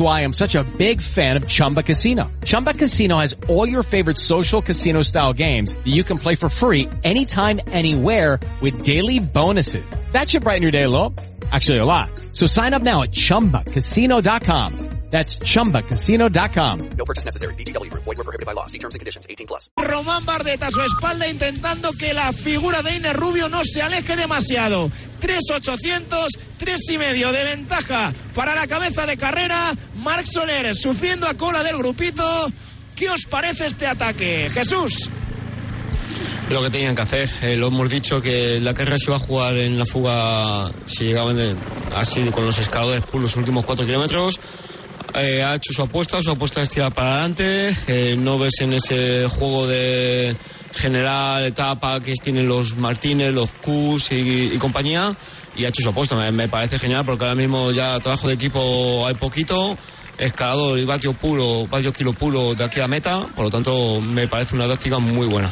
why I'm such a big fan of Chumba Casino. Chumba Casino has all your favorite social casino style games that you can play for free anytime, anywhere with daily bonuses. That should brighten your day a little. Actually, a lot. So sign up now at ChumbaCasino.com. That's ChumbaCasino.com. No purchase necessary. BGW. Void were prohibited by law. See terms and conditions. 18 plus. Román Bardet a su espalda intentando que la figura de Iner Rubio no se aleje demasiado. 3.800, 3 y medio de ventaja para la cabeza de carrera. Marc Soler sufriendo a cola del grupito. ¿Qué os parece este ataque? Jesús. Lo que tenían que hacer. Eh, lo hemos dicho que la carrera se iba a jugar en la fuga si llegaban así con los escaladores por los últimos cuatro kilómetros. Eh, ha hecho su apuesta, su apuesta es tirar para adelante, eh, no ves en ese juego de general etapa que tienen los Martínez, los Cus y, compañía, y ha hecho su apuesta. Me, me parece genial porque ahora mismo ya trabajo de equipo hay poquito, escalador y vatio puro, vatio kilo puro de aquí a meta, por lo tanto me parece una táctica muy buena.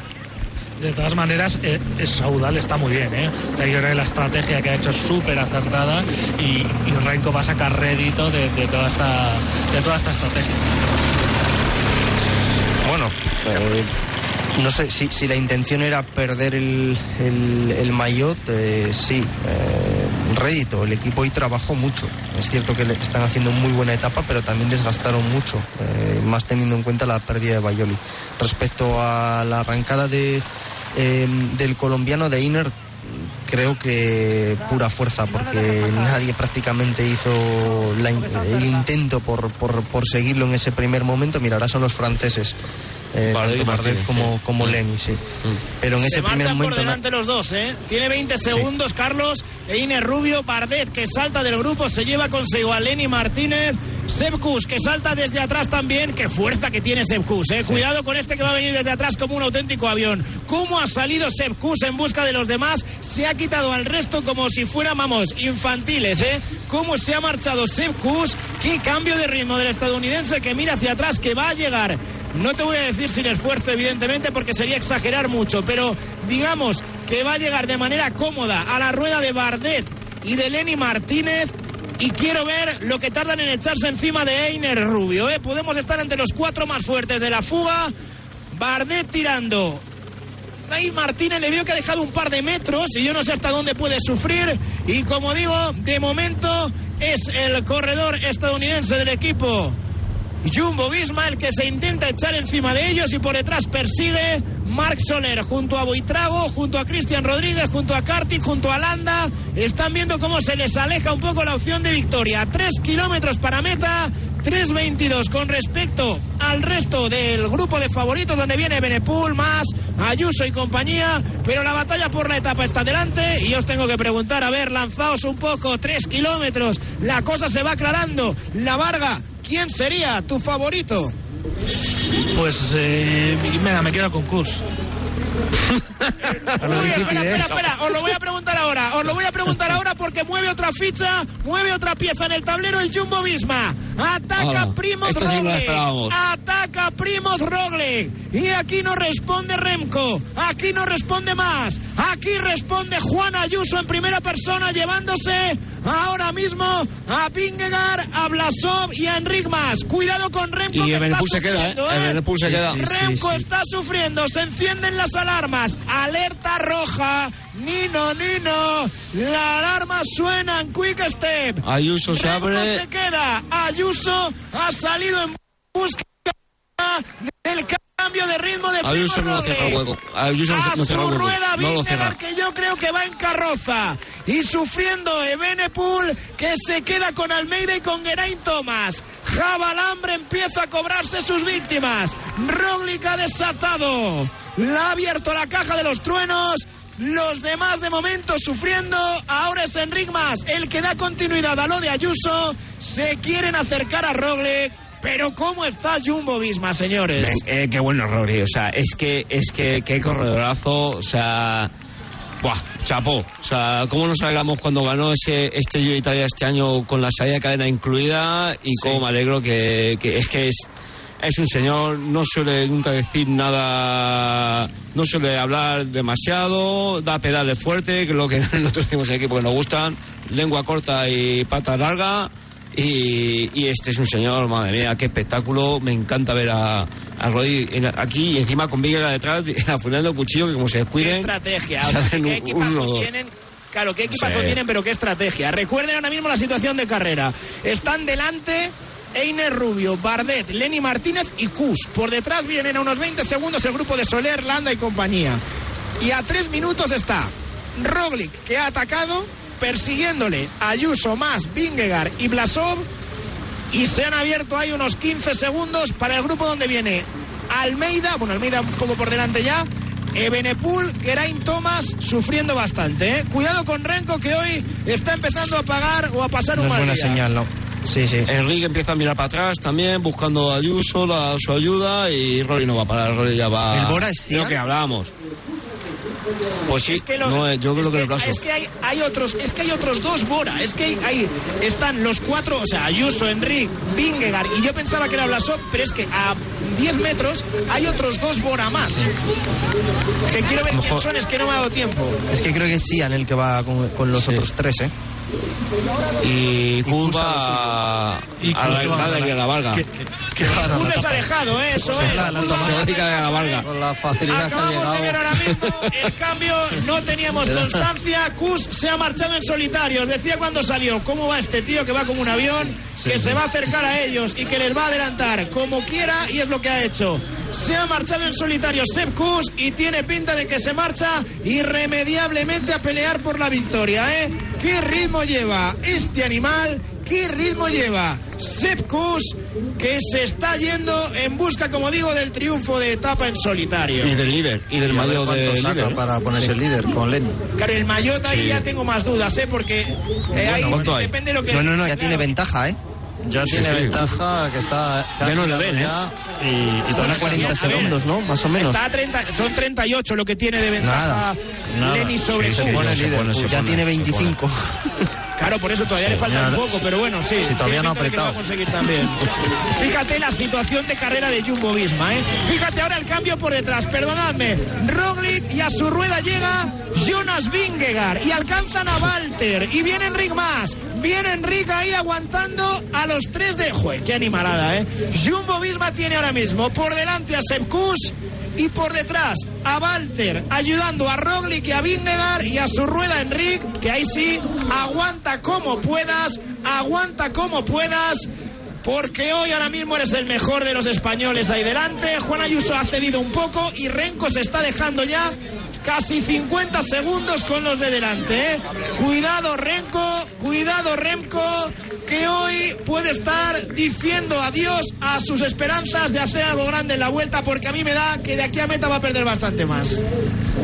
De todas maneras, eh, Saudal está muy bien, ¿eh? Yo creo que la estrategia que ha hecho es súper acertada y, y Renko va a sacar rédito de, de toda esta de toda esta estrategia. Bueno, eh, no sé si, si la intención era perder el, el, el maillot, eh, sí. Eh, rédito, el equipo hoy trabajó mucho. Es cierto que están haciendo muy buena etapa, pero también desgastaron mucho, eh, más teniendo en cuenta la pérdida de Bayoli. Respecto a la arrancada de, eh, del colombiano de Iner, creo que pura fuerza, porque nadie prácticamente hizo la el intento por, por, por seguirlo en ese primer momento. Mira, ahora son los franceses, eh, Martínez, como, sí. como Lenny, sí. Pero en Se ese primer marchan por momento... na- delante los dos, ¿eh? Tiene 20 segundos Carlos e Rubio. Bardet que salta del grupo se lleva consigo a Lenny Martínez. Sebkus que salta desde atrás también. Qué fuerza que tiene Sebkus, ¿eh? Cuidado con este que va a venir desde atrás como un auténtico avión. ¿Cómo ha salido Sebkus en busca de los demás? Se ha quitado al resto como si fueran, vamos, infantiles, ¿eh? ¿Cómo se ha marchado Sebkus? Qué cambio de ritmo del estadounidense que mira hacia atrás, que va a llegar no te voy a decir sin esfuerzo, evidentemente, porque sería exagerar mucho, pero digamos que va a llegar de manera cómoda a la rueda de Bardet y de Lenny Martínez. Y quiero ver lo que tardan en echarse encima de Einer Rubio. ¿eh? Podemos estar entre los cuatro más fuertes de la fuga. Bardet tirando. Ahí Martínez le veo que ha dejado un par de metros y yo no sé hasta dónde puede sufrir. Y como digo, de momento es el corredor estadounidense del equipo Jumbo Visma el que se intenta echar encima de ellos y por detrás persigue Marc Soler junto a Boitrago, junto a Cristian Rodríguez, junto a Kartik, junto a Landa. Están viendo cómo se les aleja un poco la opción de victoria. Tres kilómetros para meta, 3.22 con respecto al resto del grupo de favoritos donde viene Benepul, más Ayuso y compañía. Pero la batalla por la etapa está delante y os tengo que preguntar, a ver, lanzaos un poco, tres kilómetros. La cosa se va aclarando. La Varga ¿Quién sería tu favorito? Pues eh, venga, me quedo con Kurs. Uy, espera, espera, espera, os lo voy a preguntar ahora, os lo voy a preguntar ahora porque mueve otra ficha, mueve otra pieza en el tablero el Jumbo Visma. Ataca Ah, Primoz sí Roglic. Ataca Primoz Roglic. Y aquí no responde Remco, aquí no responde más. Aquí responde Juan Ayuso en primera persona llevándose ahora mismo a Vingegaard, a Blasov y a Enric Mas. Cuidado con Remco Y que está se queda, ¿eh? sufriendo, Evenepoel se Sí, queda. sí, sí. Remco está sufriendo, se encienden las alarmas. Alerta roja. Nino, Nino. La alarma suena en Quick Step. Ayuso se Remco abre. se queda. Ayuso ha salido en busca del cambio de ritmo de Ayuso Primo no cierra el Roglic. hueco. Ayuso no, a no cierra su el hueco. rueda No que yo creo que va en carroza. Y sufriendo Ebenepul que se queda con Almeida y con Geraint Thomas. Javalambre empieza a cobrarse sus víctimas. Roglic ha desatado. La ha abierto la caja de los truenos. Los demás de momento sufriendo. Ahora es Enric el que da continuidad a lo de Ayuso. Se quieren acercar a Roglic pero ¿cómo está Jumbo Visma, señores? Eh, qué bueno Rory, o sea, es que, es que, qué corredorazo, o sea, buah, chapó, o sea, cómo nos alegramos cuando ganó ese, este Giro Italia este año con la salida de cadena incluida y cómo me alegro que, que es que es, es un señor, no suele nunca decir nada, no suele hablar demasiado, da pedales fuerte, que es lo que nosotros tenemos en el equipo que nos gustan, lengua corta y pata larga. Y, y este es un señor, madre mía, qué espectáculo. Me encanta ver a, a Rodri en- aquí y encima con Viguera detrás, afunando el cuchillo, que como se ¿Qué descuiden. estrategia? se hacen ¿Qué un- tienen? Claro, ¿qué equipazo tienen? Pero qué estrategia. Recuerden ahora mismo la situación de carrera. Están delante Einer Rubio, Bardet, Lenny Martínez y Kus. Por detrás vienen a unos 20 segundos el grupo de Soler, Landa y compañía. Y a tres minutos está Roglic, que ha atacado, persiguiéndole Ayuso, más Vingegaard y Blasov. Y se han abierto ahí unos 15 segundos para el grupo donde viene Almeida, bueno, Almeida un poco por delante ya. Ebenepul, Geraint Thomas sufriendo bastante. ¿eh? Cuidado con Renko que hoy está empezando a pagar o a pasar No un es mal buena día. señal, ¿no? Sí, sí. Enrique empieza a mirar para atrás también, buscando a Ayuso, la, su ayuda, y Rory no va a parar, Rory ya va. ¿El Bora es Cian? que hablábamos. Pues sí, Es que, lo- no, eh, yo creo es que, el brazo. es que hay, hay otros, es que hay otros dos Bora, es que hay, hay- están los cuatro, o sea, Ayuso, Enric, Vingegaard y yo pensaba que era Blasov, pero es que a 10 metros hay otros dos Bora más. Que quiero ver quién mejor- son, es que no me ha dado tiempo. Es que creo que es Sian el que va con, con los otros tres, ¿eh? Y curva a, la entrada de la Varga. Un desalejado, ¿eh? eso es. la- la la Varga. Con la facilidad que ha Acabamos de ver ahora mismo el cambio, no teníamos constancia. Kus se ha marchado en solitario. Os decía cuando salió, ¿cómo va este tío que va como un avión, que se va a acercar a ellos y que les va a adelantar como quiera? Y es lo que ha hecho. Se ha marchado en solitario Sepp Kus y tiene pinta de que se marcha irremediablemente a pelear por la victoria, ¿eh? ¿Qué ritmo lleva este animal? ¿Qué ritmo lleva Sepp Kuss que se está yendo en busca, como digo, del triunfo de etapa en solitario? Y del líder, y del cuánto de saca líder. para ponerse el líder con Lenny. Claro, el Mayotte ahí Sí. ya tengo más dudas, ¿eh? Porque eh, ahí ¿cuánto hay? depende de lo que... No, no, no, ya claro. tiene ventaja, ¿eh? Ya Sí, tiene sí. ventaja que está casi Ya no le ven, ¿eh? ya y, y esa 40 a ver, segundos, ¿no? Más o menos. Está a 30, son 38 lo que tiene de ventaja. Lenny sobre Sí, se pone se. Ya pone, tiene se 25. Claro, por eso todavía le falta un poco, pero bueno, sí. si todavía no ha apretado. conseguir también. Fíjate la situación de carrera de Jumbo Visma, ¿eh? Fíjate ahora el cambio por detrás, perdonadme. Roglic y a su rueda llega Jonas Vingegaard y alcanzan a Walter y viene Enric más. Viene Enric ahí aguantando a los tres de... Joder, qué animalada, ¿eh? Jumbo Visma tiene ahora mismo por delante a Sepp Kuss y por detrás a Walter ayudando a Roglic y a Vingegaard y a su rueda Enric, que ahí sí aguanta como puedas, aguanta como puedas. Porque hoy ahora mismo eres el mejor de los españoles ahí delante. Juan Ayuso ha cedido un poco y Renko se está dejando ya casi 50 segundos con los de delante. ¿eh? Cuidado Renko, cuidado Remco, que hoy puede estar diciendo adiós a sus esperanzas de hacer algo grande en la vuelta, porque a mí me da que de aquí a meta va a perder bastante más.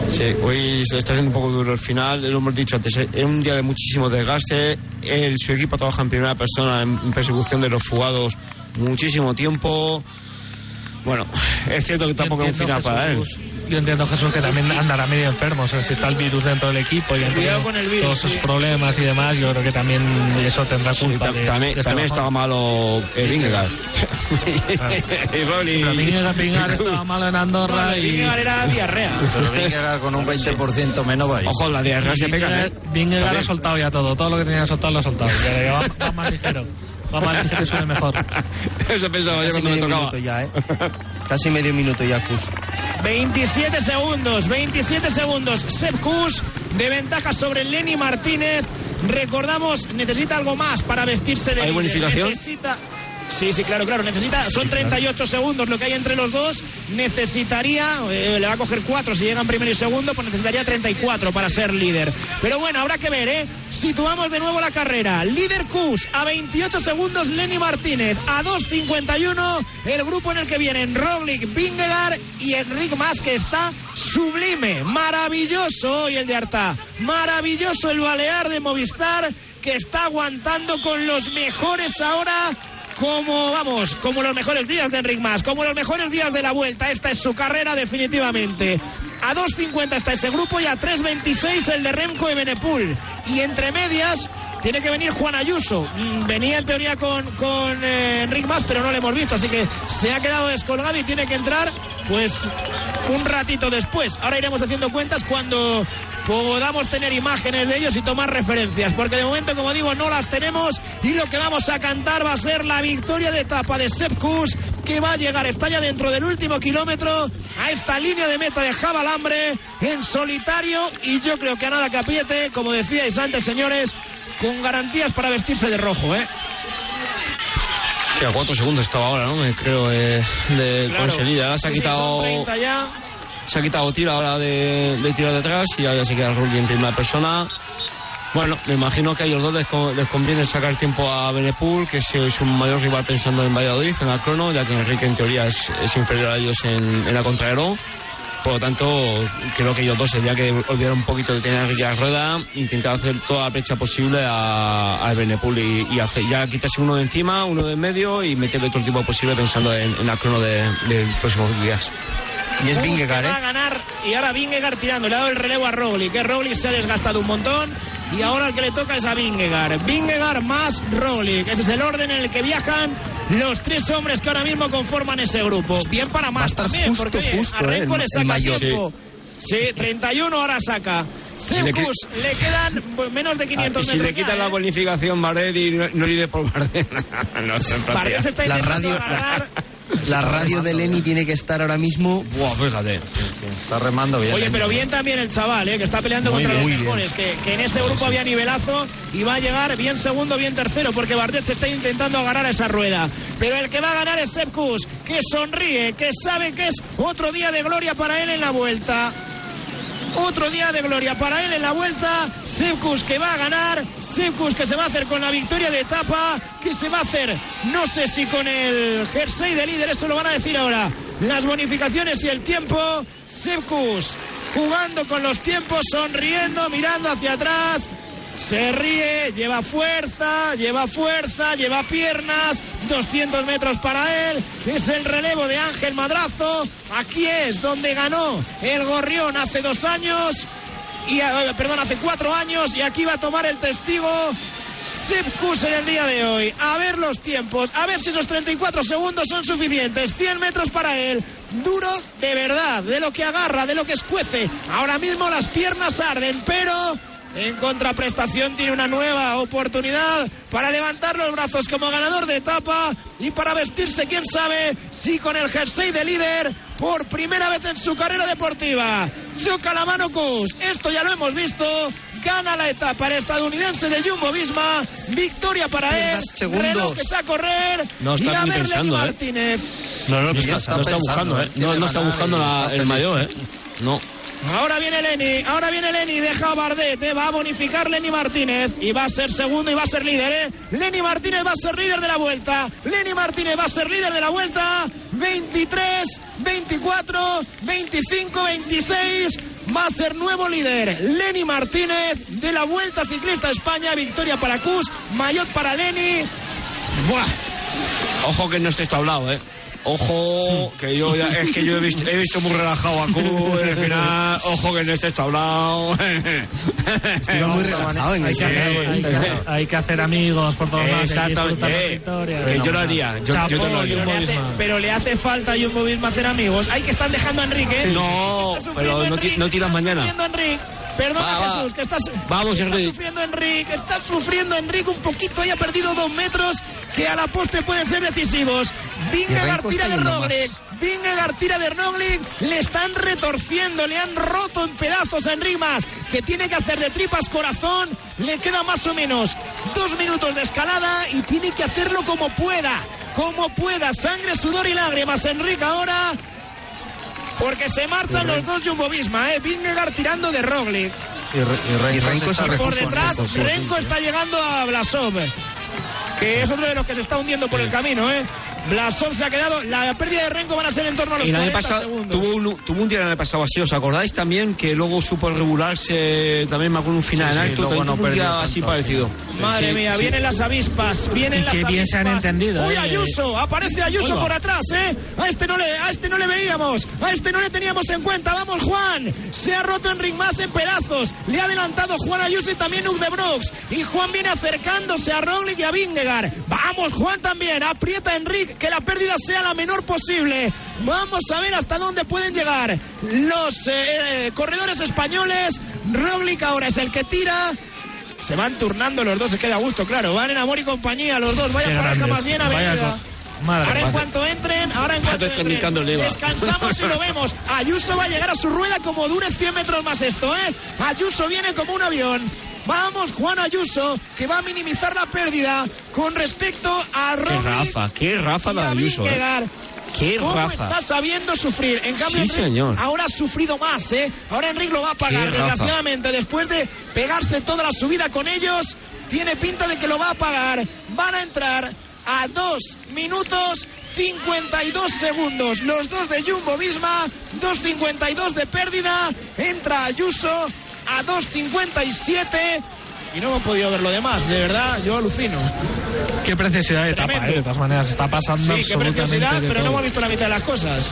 Sí, hoy se está haciendo un poco duro el final, lo hemos dicho antes, es un día de muchísimo desgaste, el, su equipo trabaja en primera persona en, en persecución de los fugados muchísimo tiempo. Bueno, es cierto que tampoco es un final para él. Yo entiendo, Jesús, que también andará medio enfermo. O sea, si está el virus dentro del equipo y Cuidado con el virus, todos sus sí. problemas y demás, yo creo que también eso tendrá Sí, culpa. de- también de este también bajón. estaba malo el Vingegaard. y Rolly. Pero Vingegaard- Vingegaard estaba malo en Andorra y... Vingegaard era diarrea. Pero Vingegaard con un 20% menos va ahí. Ojo, la diarrea se pega, ¿eh? Vingegaard ha soltado ya todo. Todo lo que tenía que soltar lo ha soltado. Que va, va más ligero. Va más ligero y suene mejor. Eso pensaba yo cuando me tocaba. minuto ya, ¿eh? Casi medio minuto ya, Kus. 27 segundos, 27 segundos. Sepp Kuss de ventaja sobre Lenny Martínez. Recordamos, necesita algo más para vestirse de ¿Hay bonificación? Necesita... Sí, sí, claro, claro. Necesita, son 38 segundos lo que hay entre los dos. Necesitaría, eh, le va a coger 4 si llegan primero y segundo, pues necesitaría 34 para ser líder. Pero bueno, habrá que ver, ¿eh? Situamos de nuevo la carrera. Líder Kus, a 28 segundos Lenny Martínez, a 2.51 el grupo en el que vienen Roglic, Vingegaard y Enric Mas, que está sublime, maravilloso hoy el de Arta, maravilloso el balear de Movistar que está aguantando con los mejores ahora como, vamos, como los mejores días de Enric Mas, como los mejores días de la vuelta. Esta es su carrera definitivamente. A 2.50 está ese grupo y a 3.26 el de Remco y Benepul. Y entre medias tiene que venir Juan Ayuso. Mm, Venía en teoría con, con eh, Enric Mas, pero no lo hemos visto, así que se ha quedado descolgado y tiene que entrar, pues, un ratito después. Ahora iremos haciendo cuentas cuando podamos tener imágenes de ellos y tomar referencias, porque de momento, como digo, no las tenemos y lo que vamos a cantar va a ser la victoria de etapa de Sepp Kuss, que va a llegar, está ya dentro del último kilómetro a esta línea de meta de Javalambre en solitario y yo creo que a nada que apriete, como decíais antes, señores, con garantías para vestirse de rojo, ¿eh? Sí, a cuatro segundos estaba ahora, ¿no? Me creo eh, de Claro. Ahora se ha quitado 30 ya. se ha quitado tiro ahora de, de tiro detrás y ahora se queda Rulli en primera persona. Bueno, me imagino que a ellos dos les, les conviene sacar tiempo a Benepul, que es, un mayor rival pensando en Valladolid, en el crono, ya que Enrique en teoría es, es inferior a ellos en, en la contrarreloj. Por lo tanto, creo que ellos dos tendrían que olvidar un poquito de tener a Enrique a la rueda, intentar hacer toda la brecha posible a, a Benepul y, hacer, ya quitarse uno de encima, uno de en medio y meterle todo el tiempo posible pensando en, en el crono de, de próximos días. Y es Vingegaard, va a ¿eh? ganar y ahora Vingegaard tirando, le ha dado el relevo a Roglic, que Roglic se ha desgastado un montón y ahora el que le toca es a Vingegaard. Vingegaard más Roglic, ese es el orden en el que viajan los tres hombres que ahora mismo conforman ese grupo. Bien para más también, justo, porque oye, justo, a Renko ¿eh? le el saca maillot. tiempo. Sí. 31 ahora saca. Si le le quedan pues, menos de 500 y si metros. le quitan ya, la ¿eh? bonificación Bardet y no, no líder por Bardet. no, Bardet se está La radio- agarrar. La radio de Lenny tiene que estar ahora mismo. Buah, fíjate. Está remando bien. Oye, pero bien también el chaval, ¿eh? que está peleando Muy contra bien, los mejores, que, que en ese grupo había nivelazo y va a llegar bien segundo, bien tercero, porque Bardet se está intentando agarrar a esa rueda. Pero el que va a ganar es Sepp Kuss, que sonríe, que sabe que es otro día de gloria para él en la vuelta. Otro día de gloria para él en la vuelta. Sepkus que va a ganar. Sepkus que se va a hacer con la victoria de etapa. Que se va a hacer, no sé si con el jersey de líder, eso lo van a decir ahora. Las bonificaciones y el tiempo. Sepkus jugando con los tiempos, sonriendo, mirando hacia atrás. Se ríe, lleva fuerza, lleva fuerza, lleva piernas, 200 metros para él, es el relevo de Ángel Madrazo, aquí es donde ganó el Gorrión hace dos años, y, eh, perdón, hace cuatro años, y aquí va a tomar el testigo Sipkus en el día de hoy. A ver los tiempos, a ver si esos 34 segundos son suficientes, 100 metros para él. Duro de verdad, de lo que agarra, de lo que escuece. Ahora mismo las piernas arden, pero en contraprestación tiene una nueva oportunidad para levantar los brazos como ganador de etapa y para vestirse, quién sabe, si con el jersey de líder por primera vez en su carrera deportiva. Choca la mano Kus, esto ya lo hemos visto. Gana la etapa el estadounidense de Jumbo Visma. Victoria para él. Relojes a correr. No está y a ni pensando, ¿eh? Martínez. No, no, Ya está, está no está pensando, buscando, ¿eh? quiere No, no está buscando la- el mayor, ¿eh? No. Ahora viene Lenny, ahora viene Lenny, deja a Bardet, eh, va a bonificar Lenny Martínez y va a ser segundo y va a ser líder, ¿eh? Lenny Martínez va a ser líder de la vuelta, Lenny Martínez va a ser líder de la vuelta, 23, 24, 25, 26, va a ser nuevo líder, Lenny Martínez de la Vuelta Ciclista a España, victoria para Cus, maillot para Lenny. Buah, Ojo que no esté hablado, ¿eh? Ojo, que yo ya- es que yo he visto, he visto muy relajado a Q en el final. Ojo que no esté hablado. Iba muy relajado en Hay el que, hacer, hay, que, hay que hacer amigos por todos lados. que Exactamente. victorias. Que yo lo haría. Yo, yo Chapó, te lo yo haría. pero, le hace, pero le hace falta a Jumbo Visma hacer amigos. Hay que están dejando a Enrique. ¿eh? No, Está pero no no tiras está mañana. Enrique. Perdona Va, va. Jesús, que está, su- Vamos, que está Enrique. sufriendo Enrique, está sufriendo Enrique un poquito y ha perdido dos metros que a la poste pueden ser decisivos. Vingegaard tira de. Roglic. Vingegaard tira de Roglic. Le están retorciendo, le han roto en pedazos a Enric Mas, que tiene que hacer de tripas corazón. Le queda más o menos dos minutos de escalada y tiene que hacerlo como pueda. Como pueda. Sangre, sudor y lágrimas. Enric ahora. Porque se marchan los dos Jumbo Visma, ¿eh? Vingegaard tirando de Roglic. Y, y Renko Y está Por repuso- detrás, Renko está llegando a Blasov. Que es otro de los que se está hundiendo por el camino, ¿eh? Blasov se ha quedado. La pérdida de Renko van a ser en torno a los Y el año 40 pasado segundos. tuvo un, tuvo un día el año pasado así, ¿os acordáis también? Que luego supo regularse también me acuerdo un final Sí, en sí, alto, también no un tanto, así sí. parecido. Madre Sí, mía, sí. vienen las avispas, vienen Y las qué bien se han avispas. entendido, Uy, ¿eh? Ayuso, aparece Ayuso Oiga. por atrás, ¿eh? A este no le, a este no le veíamos, a este no le teníamos en cuenta. Vamos, Juan. Se ha roto Enric más en pedazos. Le ha adelantado Juan Ayuso y también Uc de Brooks. Y Juan viene acercándose a Roglic y a Vingegaard. Vamos, Juan también. Aprieta Enric que la pérdida sea la menor posible. Vamos a ver hasta dónde pueden llegar los eh, eh, corredores españoles. Roglic ahora es el que tira. Se van turnando los dos, se queda a gusto, claro. Van en amor y compañía los dos. Vaya Qué pareja grandes. más bien avenida. madre Ahora en mía. cuanto entren, ahora en cuanto entren, descansamos y lo vemos. Ayuso va a llegar a su rueda como dure 100 metros más esto, ¿eh? Ayuso viene como un avión. Vamos, Juan Ayuso, que va a minimizar la pérdida con respecto a Qué Roglic Rafa, qué Rafa y la a de Ayuso, ¿eh? Qué ¿Cómo Rafa. está sabiendo sufrir? En cambio, Sí, Enric señor. ahora ha sufrido más, ¿eh? Ahora Enric lo va a pagar, Qué Rafa. desgraciadamente, después de pegarse toda la subida con ellos. Tiene pinta de que lo va a pagar. Van a entrar a 2 minutos 52 segundos. Los dos de Jumbo Visma, 2.52 de pérdida. Entra Ayuso a 2.57. Y no hemos podido ver lo demás, de verdad, yo alucino. Qué preciosidad de etapa. ¿eh? De todas maneras, está pasando Sí, qué preciosidad, de pero no todo. hemos visto la mitad de las cosas.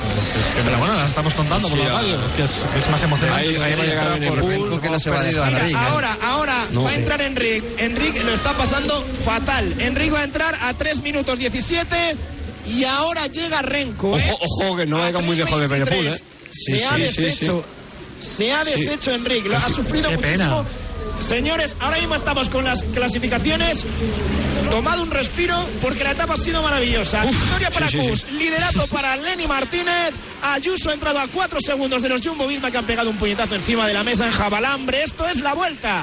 Pero bueno, las estamos contando por Sí, la ah. radio, que es, que es más emocionante. Ahí, ahí va a llegar Por Benepool. Renko que no se va a Enric, ¿eh? ahora, ahora No. va a entrar Enric. Enric lo está pasando fatal. Enric va a entrar a 3 minutos 17 y ahora llega Renko. ¿eh? Ojo, ojo, que no vaya muy lejos de 3:23. Benepool, ¿eh? Se Sí, ha sí, sí, deshecho. Se ha deshecho Enric. Lo ha sufrido Qué muchísimo. pena. Señores, ahora mismo estamos con las clasificaciones. Tomado un respiro porque la etapa ha sido maravillosa. Victoria para sí, sí, liderato para Lenny Martínez. Ayuso ha entrado a 4 segundos de los Jumbo Visma que han pegado un puñetazo encima de la mesa en Jabalambre. Esto es la vuelta.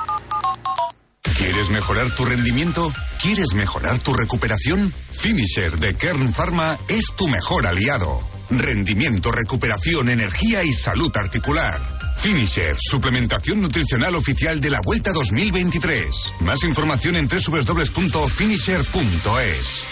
¿Quieres mejorar tu rendimiento? ¿Quieres mejorar tu recuperación? Finisher de Kern Pharma es tu mejor aliado. Rendimiento, recuperación, energía y salud articular. Finisher, suplementación nutricional oficial de la Vuelta 2023. Más información en www.finisher.es.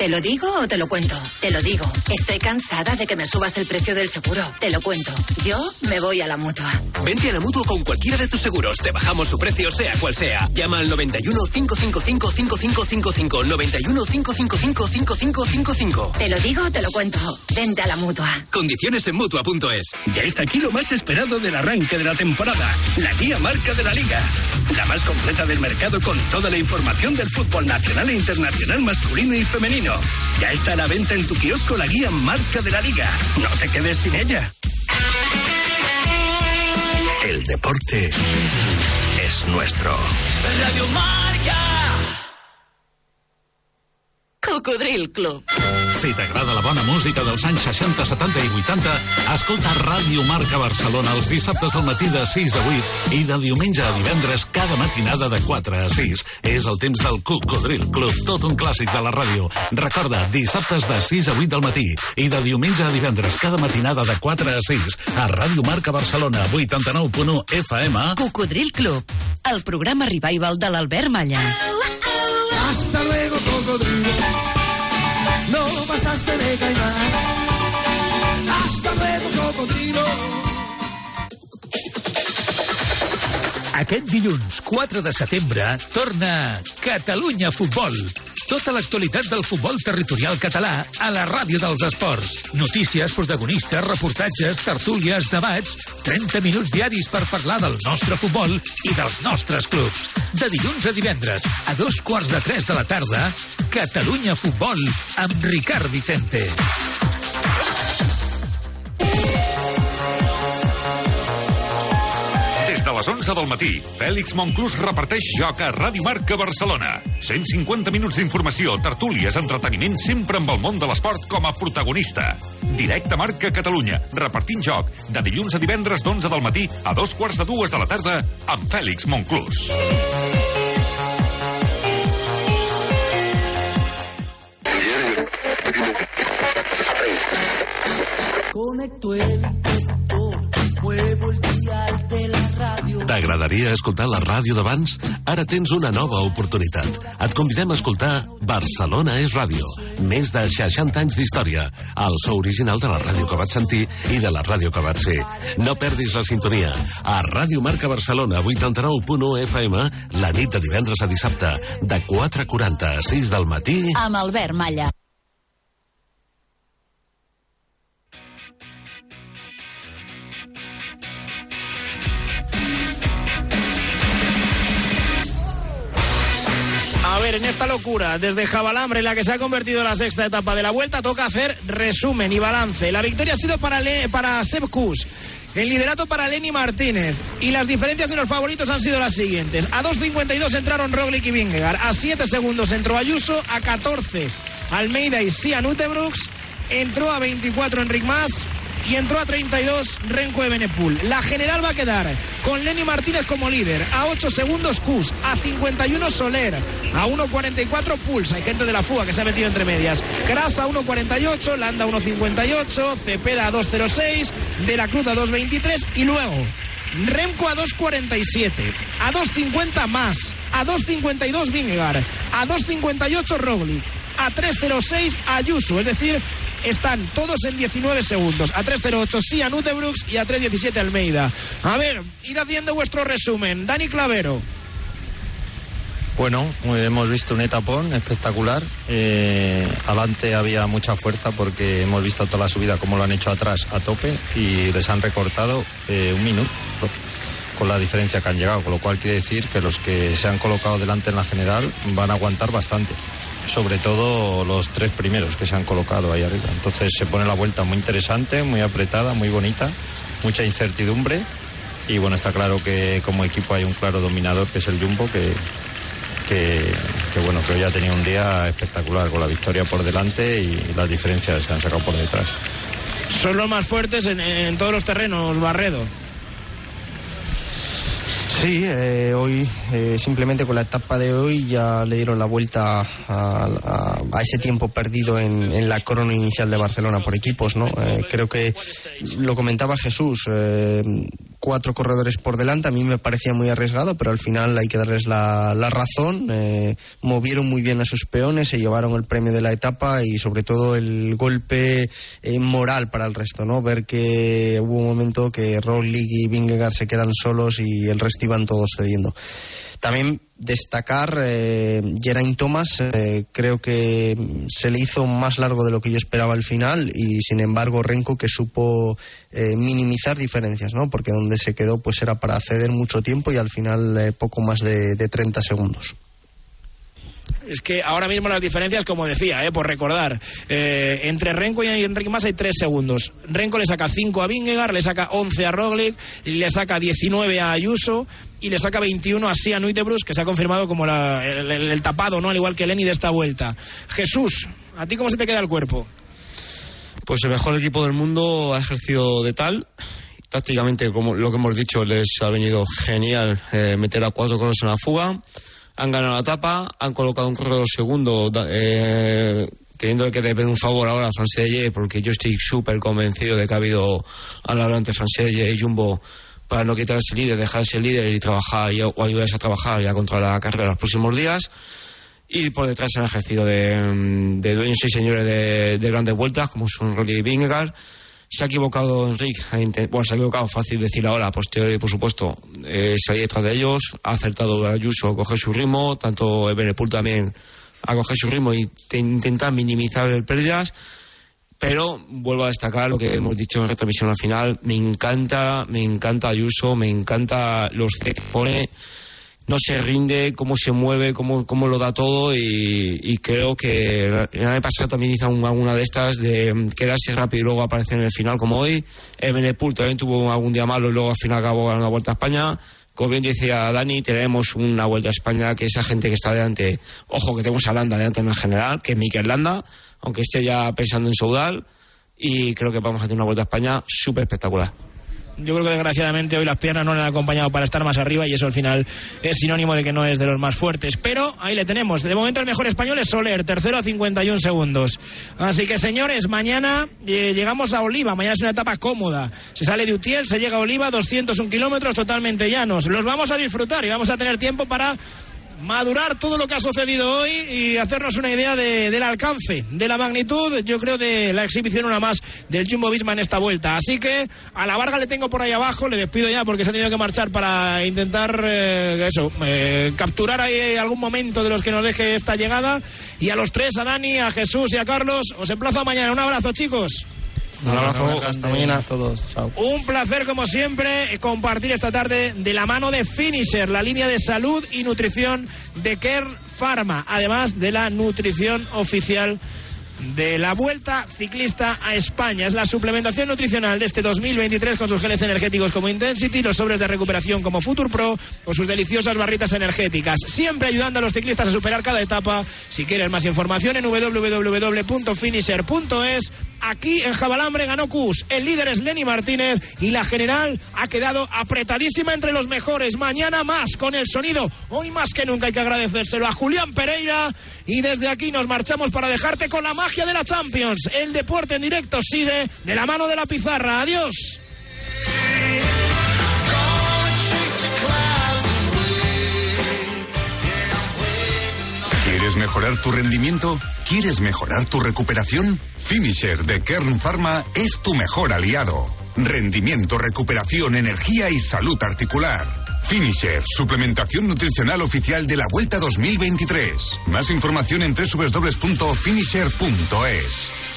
¿Te lo digo o te lo cuento? Te lo digo. Estoy cansada de que me subas el precio del seguro. Te lo cuento. Yo me voy a la mutua. Vente a la mutua con cualquiera de tus seguros. Te bajamos su precio, sea cual sea. Llama al 91 555 5555. 91 555 5555. Te lo digo o te lo cuento. Vente a la mutua. Condiciones en mutua.es. Ya está aquí lo más esperado del arranque de la temporada. La guía marca de la liga. La más completa del mercado con toda la información del fútbol nacional e internacional masculino y femenino. Ya está a la venta en tu kiosco la guía marca de la liga. No te quedes sin ella. El deporte es nuestro. Radio Marca. Cocodril Club. Si t'agrada la bona música dels anys 60, 70 i 80, escolta Ràdio Marca Barcelona els dissabtes al matí de 6 a 8 i de diumenge a divendres cada matinada de 4 a 6. És el temps del Cocodril Club, tot un clàssic de la ràdio. Recorda, dissabtes de 6 a 8 del matí i de diumenge a divendres cada matinada de 4 a 6 a Ràdio Marca Barcelona 89.1 FM. Cocodril Club, el programa revival de l'Albert Malla. Hasta luego, cocodrilo. No pasaste de caimán. Hasta luego, cocodrilo. Aquest dilluns 4 de setembre torna Catalunya Futbol Tota l'actualitat del futbol territorial català a la ràdio dels esports. Notícies, protagonistes, reportatges, tertúlies, debats... 30 minuts diaris per parlar del nostre futbol i dels nostres clubs. De dilluns a divendres, a dos quarts de tres de la tarda, Catalunya Futbol amb Ricard Vicente. Les 11 del matí, Fèlix Monclús reparteix joc a Ràdio Marca Barcelona. 150 minuts d'informació, tertúlies, entreteniment, sempre amb el món de l'esport com a protagonista. Directe Marca Catalunya, repartint joc, de dilluns a divendres d'11 del matí a dos quarts de dues de la tarda, amb Fèlix Monclús. Conecto el muevo el dial de. T'agradaria escoltar la ràdio d'abans? Ara tens una nova oportunitat. Et convidem a escoltar Barcelona és ràdio. Més de 60 anys d'història. El so original de la ràdio que vaig sentir i de la ràdio que vaig ser. No perdis la sintonia. A Ràdio Marca Barcelona, 89.1 FM, la nit de divendres a dissabte, de 4.40 a 6 del matí... Amb Albert Malla. En esta locura, desde Jabalambre, en la que se ha convertido la sexta etapa de la vuelta, toca hacer resumen y balance. La victoria ha sido para, para Seb Kuss. El liderato para Lenny Martínez. Y las diferencias en los favoritos han sido las siguientes. A 2.52 entraron Roglic y Vingegaard. A 7 segundos entró Ayuso. A 14 Almeida y Sian Utebrooks. Entró a 24 Enric Mas. Y entró a 32 Renko de Benepul. La general va a quedar con Lenny Martínez como líder. A 8 segundos Kus. A 51 Soler. A 1.44 Puls. Hay gente de la fuga que se ha metido entre medias. Kras a 1.48. Landa a 1.58. Cepeda a 2.06. De la Cruz a 2.23. Y luego Remco a 2.47. A 2.50 más. A 2.52 Vingegaard. A 2.58 Roglic. A 3.06 Ayuso. Es decir, están todos en 19 segundos. A 3.08 Sian Utebrooks y a 3.17 Almeida. A ver, id haciendo vuestro resumen. Dani Clavero. Bueno, eh, hemos visto un etapón espectacular. Eh, adelante había mucha fuerza porque hemos visto toda la subida como lo han hecho atrás a tope y les han recortado eh, un minuto con la diferencia que han llegado, con lo cual quiere decir que los que se han colocado delante en la general van a aguantar bastante. Sobre todo los tres primeros que se han colocado ahí arriba. Entonces se pone la vuelta muy interesante, muy apretada, muy bonita, mucha incertidumbre. Y bueno, está claro que como equipo hay un claro dominador que es el Jumbo, que, que, bueno, que hoy ha tenido un día espectacular con la victoria por delante y las diferencias que han sacado por detrás. Son los más fuertes en, en todos los terrenos, Barredo. Sí, eh, hoy eh, simplemente con la etapa de hoy ya le dieron la vuelta a, a- a ese tiempo perdido en, la corona inicial de Barcelona por equipos, ¿no? Eh, creo que lo comentaba Jesús, eh, cuatro corredores por delante, a mí me parecía muy arriesgado, pero al final hay que darles la, la razón, eh, movieron muy bien a sus peones, se llevaron el premio de la etapa y sobre todo el golpe eh, moral para el resto, ¿no? Ver que hubo un momento que Roglic y Vingegaard se quedan solos y el resto iban todos cediendo. También destacar eh, Geraint Thomas, eh, creo que se le hizo más largo de lo que yo esperaba al final y sin embargo Renko que supo eh, minimizar diferencias, ¿no? Porque donde se quedó pues era para ceder mucho tiempo y al final eh, poco más de, de 30 segundos. Es que ahora mismo las diferencias, como decía, eh, por recordar, eh, entre Renko y Enrique Mas hay tres segundos. Renko le saca 5 a Vingegaard, le saca 11 a Roglic, le saca 19 a Ayuso y le saca 21 a Sian Uitebrus, que se ha confirmado como el tapado, ¿no? Al igual que Lenny de esta vuelta. Jesús, ¿a ti cómo se te queda el cuerpo? Pues el mejor equipo del mundo ha ejercido de tal. Tácticamente, como lo que hemos dicho, les ha venido genial eh, meter a cuatro corredores en la fuga. Han ganado la etapa, han colocado un corredor segundo, eh, teniendo que deber un favor ahora a Francelle, porque yo estoy súper convencido de que ha habido al entre Francelle y Jumbo para no quitar ese líder, dejar ese líder y trabajar o ayudarse a trabajar y a controlar la carrera los próximos días. Y por detrás han ejercido de, mm, de dueños y señores de, de grandes vueltas, como son Roglic y Vingegaard. Se ha equivocado Enrique, bueno, se ha equivocado, fácil decir ahora, a posteriori, por supuesto, eh, salir detrás de ellos, ha acertado Ayuso, coger su ritmo, tanto Benepul también a coger su ritmo y te- intentar minimizar el pérdidas. Pero vuelvo a destacar lo que hemos dicho en retransmisión al final. Me encanta, me encanta Ayuso, me encanta los que pone. No se rinde, cómo se mueve, cómo, cómo lo da todo y, y creo que el año pasado también hizo un- alguna de estas de quedarse rápido y luego aparecer en el final como hoy. Ebenepul también tuvo algún día malo y luego al final acabó ganando la Vuelta a España. Como bien decía Dani, tenemos una Vuelta a España que esa gente que está delante, ojo que tenemos a Landa delante en el general, que es Mikel Landa, aunque esté ya pensando en Saudal, y creo que vamos a tener una Vuelta a España súper espectacular. Yo creo que desgraciadamente hoy las piernas no le han acompañado para estar más arriba y eso al final es sinónimo de que no es de los más fuertes. Pero ahí le tenemos. De momento el mejor español es Soler, tercero a 51 segundos. Así que señores, mañana eh, llegamos a Oliva. Mañana es una etapa cómoda. Se sale de Utiel, se llega a Oliva, 201 kilómetros totalmente llanos. Los vamos a disfrutar y vamos a tener tiempo para madurar todo lo que ha sucedido hoy y hacernos una idea de- del alcance, de la magnitud, yo creo, de la exhibición una más del Jumbo Visma en esta vuelta. Así que a la Varga le tengo por ahí abajo, le despido ya porque se ha tenido que marchar para intentar, eh, eso, eh, capturar ahí algún momento de los que nos deje esta llegada. Y a los tres, a Dani, a Jesús y a Carlos, os emplazo mañana. Un abrazo, chicos. Un abrazo, hasta mañana a todos. Chao. Un placer, como siempre, compartir esta tarde de la mano de Finisher, la línea de salud y nutrición de Care Pharma, además de la nutrición oficial de la Vuelta Ciclista a España. Es la suplementación nutricional de este 2023 con sus geles energéticos como Intensity, los sobres de recuperación como Future Pro o sus deliciosas barritas energéticas. Siempre ayudando a los ciclistas a superar cada etapa. Si quieres más información en www.finisher.es. Aquí en Jabalambre ganó Cus. El líder es Lenny Martínez y la general ha quedado apretadísima entre los mejores. Mañana más con el sonido. Hoy más que nunca hay que agradecérselo a Julián Pereira. Y desde aquí nos marchamos para dejarte con la magia de la Champions. El deporte en directo sigue de la mano de la pizarra. Adiós. ¿Quieres mejorar tu rendimiento? ¿Quieres mejorar tu recuperación? Finisher de Kern Pharma es tu mejor aliado. Rendimiento, recuperación, energía y salud articular. Finisher, suplementación nutricional oficial de la Vuelta 2023. Más información en www.finisher.es.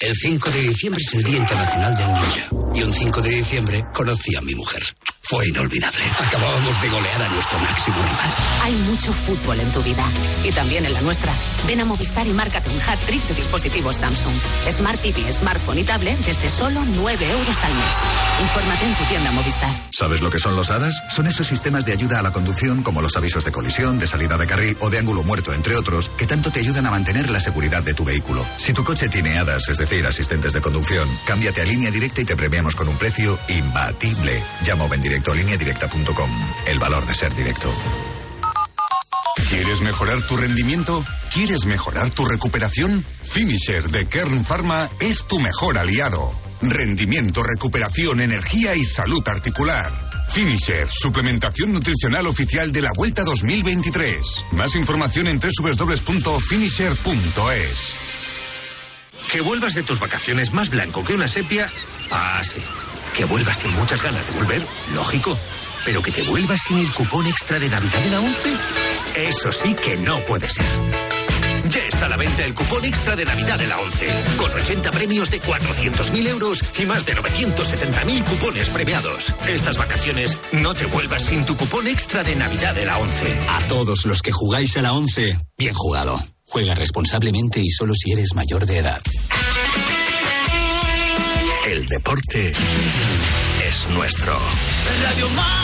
El 5 de diciembre es el Día Internacional del Ninja. Y un 5 de diciembre conocí a mi mujer. Fue inolvidable. Acabábamos de golear a nuestro máximo rival. Hay mucho fútbol en tu vida y también en la nuestra. Ven a Movistar y márcate un hat trick de dispositivos Samsung. Smart TV, smartphone y tablet desde solo 9 euros al mes. Infórmate en tu tienda Movistar. ¿Sabes lo que son los HADAS? Son esos sistemas de ayuda a la conducción como los avisos de colisión, de salida de carril o de ángulo muerto, entre otros, que tanto te ayudan a mantener la seguridad de tu vehículo. Si tu coche tiene HADAS, es decir, asistentes de conducción, cámbiate a línea directa y te premiamos con un precio imbatible. Llama o ven directo a lineadirecta.com. El valor de ser directo. ¿Quieres mejorar tu rendimiento? ¿Quieres mejorar tu recuperación? Finisher de Kern Pharma es tu mejor aliado. Rendimiento, recuperación, energía y salud articular. Finisher, suplementación nutricional oficial de la Vuelta 2023. Más información en www.finisher.es. Que vuelvas de tus vacaciones más blanco que una sepia. Ah, sí. Que vuelvas sin muchas ganas de volver, lógico. Pero que te vuelvas sin el cupón extra de Navidad de la 11. Eso sí que no puede ser. Ya está a la venta el cupón extra de Navidad de la 11, con 80 premios de 400.000 euros y más de 970.000 cupones premiados. Estas vacaciones no te vuelvas sin tu cupón extra de Navidad de la 11. A todos los que jugáis a la 11, bien jugado. Juega responsablemente y solo si eres mayor de edad. El deporte es nuestro. Radio.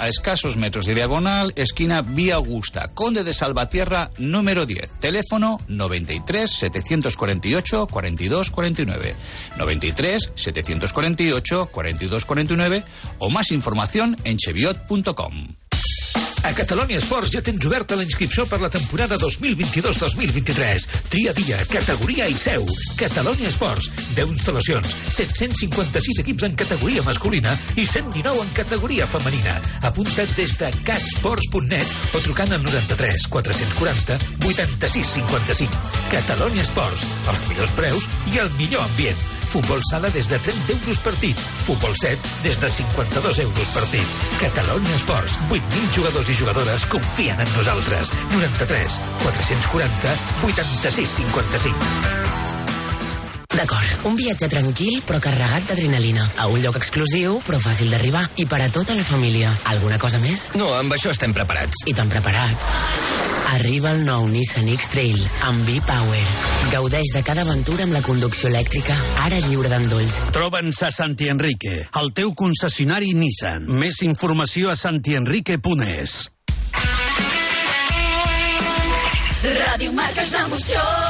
a escasos metros de diagonal, esquina Vía Augusta, Conde de Salvatierra, número 10. Teléfono 93 748 42 49. 93 748 42 49 o más información en cheviot.com. A Catalunya Esports ja tens oberta la inscripció per la temporada 2022-2023. Tria dia, categoria i seu. Catalunya Esports. 10 instal·lacions, 756 equips en categoria masculina i 119 en categoria femenina. Apunta't des de catsports.net o trucant al 93 440 86 55. Catalunya Esports. Els millors preus i el millor ambient. Futbol sala des de 30 euros partit. Futbol 7 des de 52 euros partit. Catalunya Esports. 8.000 jugadors i jugadores confien en nosaltres. 93 440 86 55. D'acord, un viatge tranquil però carregat d'adrenalina. A un lloc exclusiu però fàcil d'arribar. I per a tota la família. Alguna cosa més? No, amb això estem preparats. I tan preparats. Arriba el nou Nissan X-Trail amb V-Power. Gaudeix de cada aventura amb la conducció elèctrica, ara lliure d'endolls. Troba'ns a Santi Enrique, el teu concessionari Nissan. Més informació a santienrique.es. Ràdio Marca és l'emoció.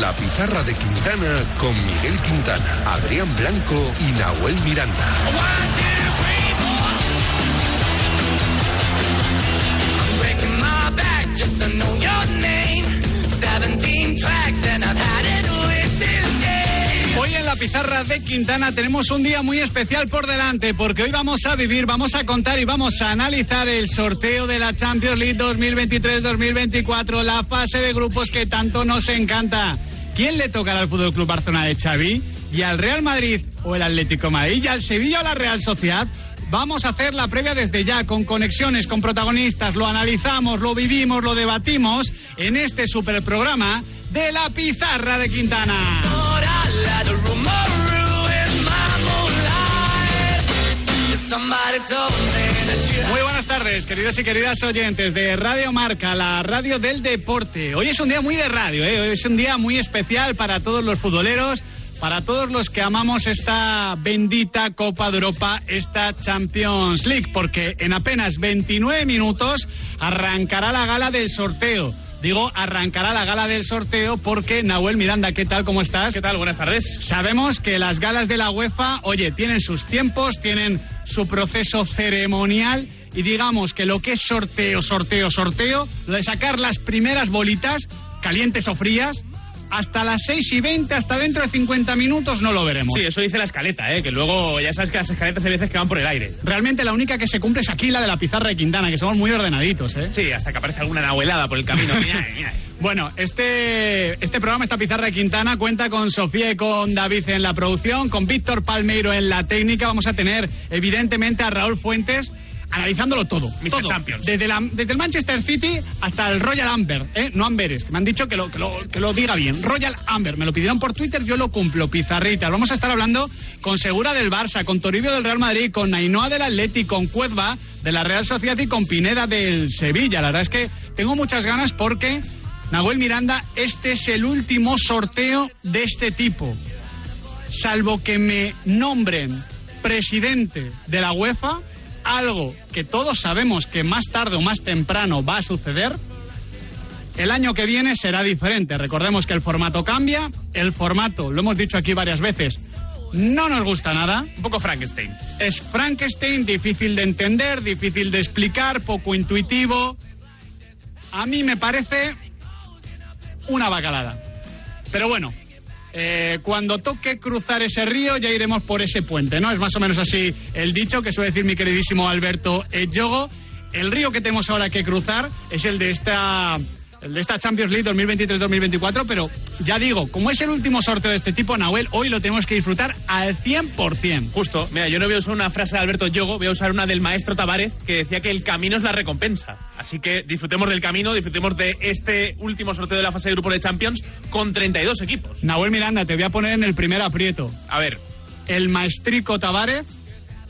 La pizarra de Quintana con Miguel Quintana, Adrián Blanco y Nahuel Miranda. Breaking my back just to know your name. 17 tracks and I've had it with this game. Hoy en la pizarra de Quintana tenemos un día muy especial por delante porque hoy vamos a vivir, vamos a contar y vamos a analizar el sorteo de la Champions League 2023-2024, la fase de grupos que tanto nos encanta. ¿Quién le tocará al Fútbol Club Barcelona de Xavi? ¿Y al Real Madrid o el Atlético Madrid? ¿Y al Sevilla o la Real Sociedad? Vamos a hacer la previa desde ya, con conexiones, con protagonistas. Lo analizamos, lo vivimos, lo debatimos en este super programa de la pizarra de Quintana. Muy buenas tardes, queridos y queridas oyentes de Radio Marca, la radio del deporte. Hoy es un día muy de radio, ¿eh? hoy es un día muy especial para todos los futboleros, para todos los que amamos esta bendita Copa de Europa, esta Champions League, porque en apenas 29 minutos arrancará la gala del sorteo. Digo, arrancará la gala del sorteo porque Nahuel Miranda, ¿qué tal? ¿Cómo estás? ¿Qué tal? Buenas tardes. Sabemos que las galas de la UEFA, oye, tienen sus tiempos, tienen su proceso ceremonial y digamos que lo que es sorteo, sorteo, sorteo, lo de sacar las primeras bolitas, calientes o frías, hasta las 6 y 20, hasta dentro de 50 minutos no lo veremos. Sí, eso dice la escaleta, ¿eh? que luego ya sabes que las escaletas hay veces que van por el aire. Realmente la única que se cumple es aquí la de la pizarra de Quintana, que somos muy ordenaditos, ¿eh? Sí, hasta que aparece alguna nahuelada por el camino. Mira, mira. Bueno, este, este programa, esta pizarra de Quintana, cuenta con Sofía y con David en la producción, con Víctor Palmeiro en la técnica. Vamos a tener, evidentemente, a Raúl Fuentes analizándolo todo. Mr. todo. Champions. Desde, la- desde el Manchester City hasta el Royal Amber, ¿eh? no Amberes, que me han dicho que lo, que, lo, que lo diga bien. Royal Amber, me lo pidieron por Twitter, yo lo cumplo, pizarritas. Vamos a estar hablando con Segura del Barça, con Toribio del Real Madrid, con Ainhoa del Atleti, con Cuezba de la Real Sociedad y con Pineda del Sevilla. La verdad es que tengo muchas ganas porque, Nahuel Miranda, este es el último sorteo de este tipo. Salvo que me nombren presidente de la UEFA, algo que todos sabemos que más tarde o más temprano va a suceder, el año que viene será diferente. Recordemos que el formato cambia, el formato, lo hemos dicho aquí varias veces, no nos gusta nada. Un poco Frankenstein. Es Frankenstein, difícil de entender, difícil de explicar, poco intuitivo. A mí me parece una bacalada. Pero bueno, eh, cuando toque cruzar ese río ya iremos por ese puente, ¿no? Es más o menos así el dicho que suele decir mi queridísimo Alberto Ejogo. El río que tenemos ahora que cruzar es el de esta de esta Champions League 2023-2024, pero ya digo, como es el último sorteo de este tipo, Nahuel, hoy lo tenemos que disfrutar al 100%. Justo, mira, yo no voy a usar una frase de Alberto Yogo, voy a usar una del maestro Tavares que decía que el camino es la recompensa. Así que disfrutemos del camino, disfrutemos de este último sorteo de la fase de grupo de Champions con 32 equipos. Nahuel Miranda, te voy a poner en el primer aprieto. A ver, ¿El maestrico Tavares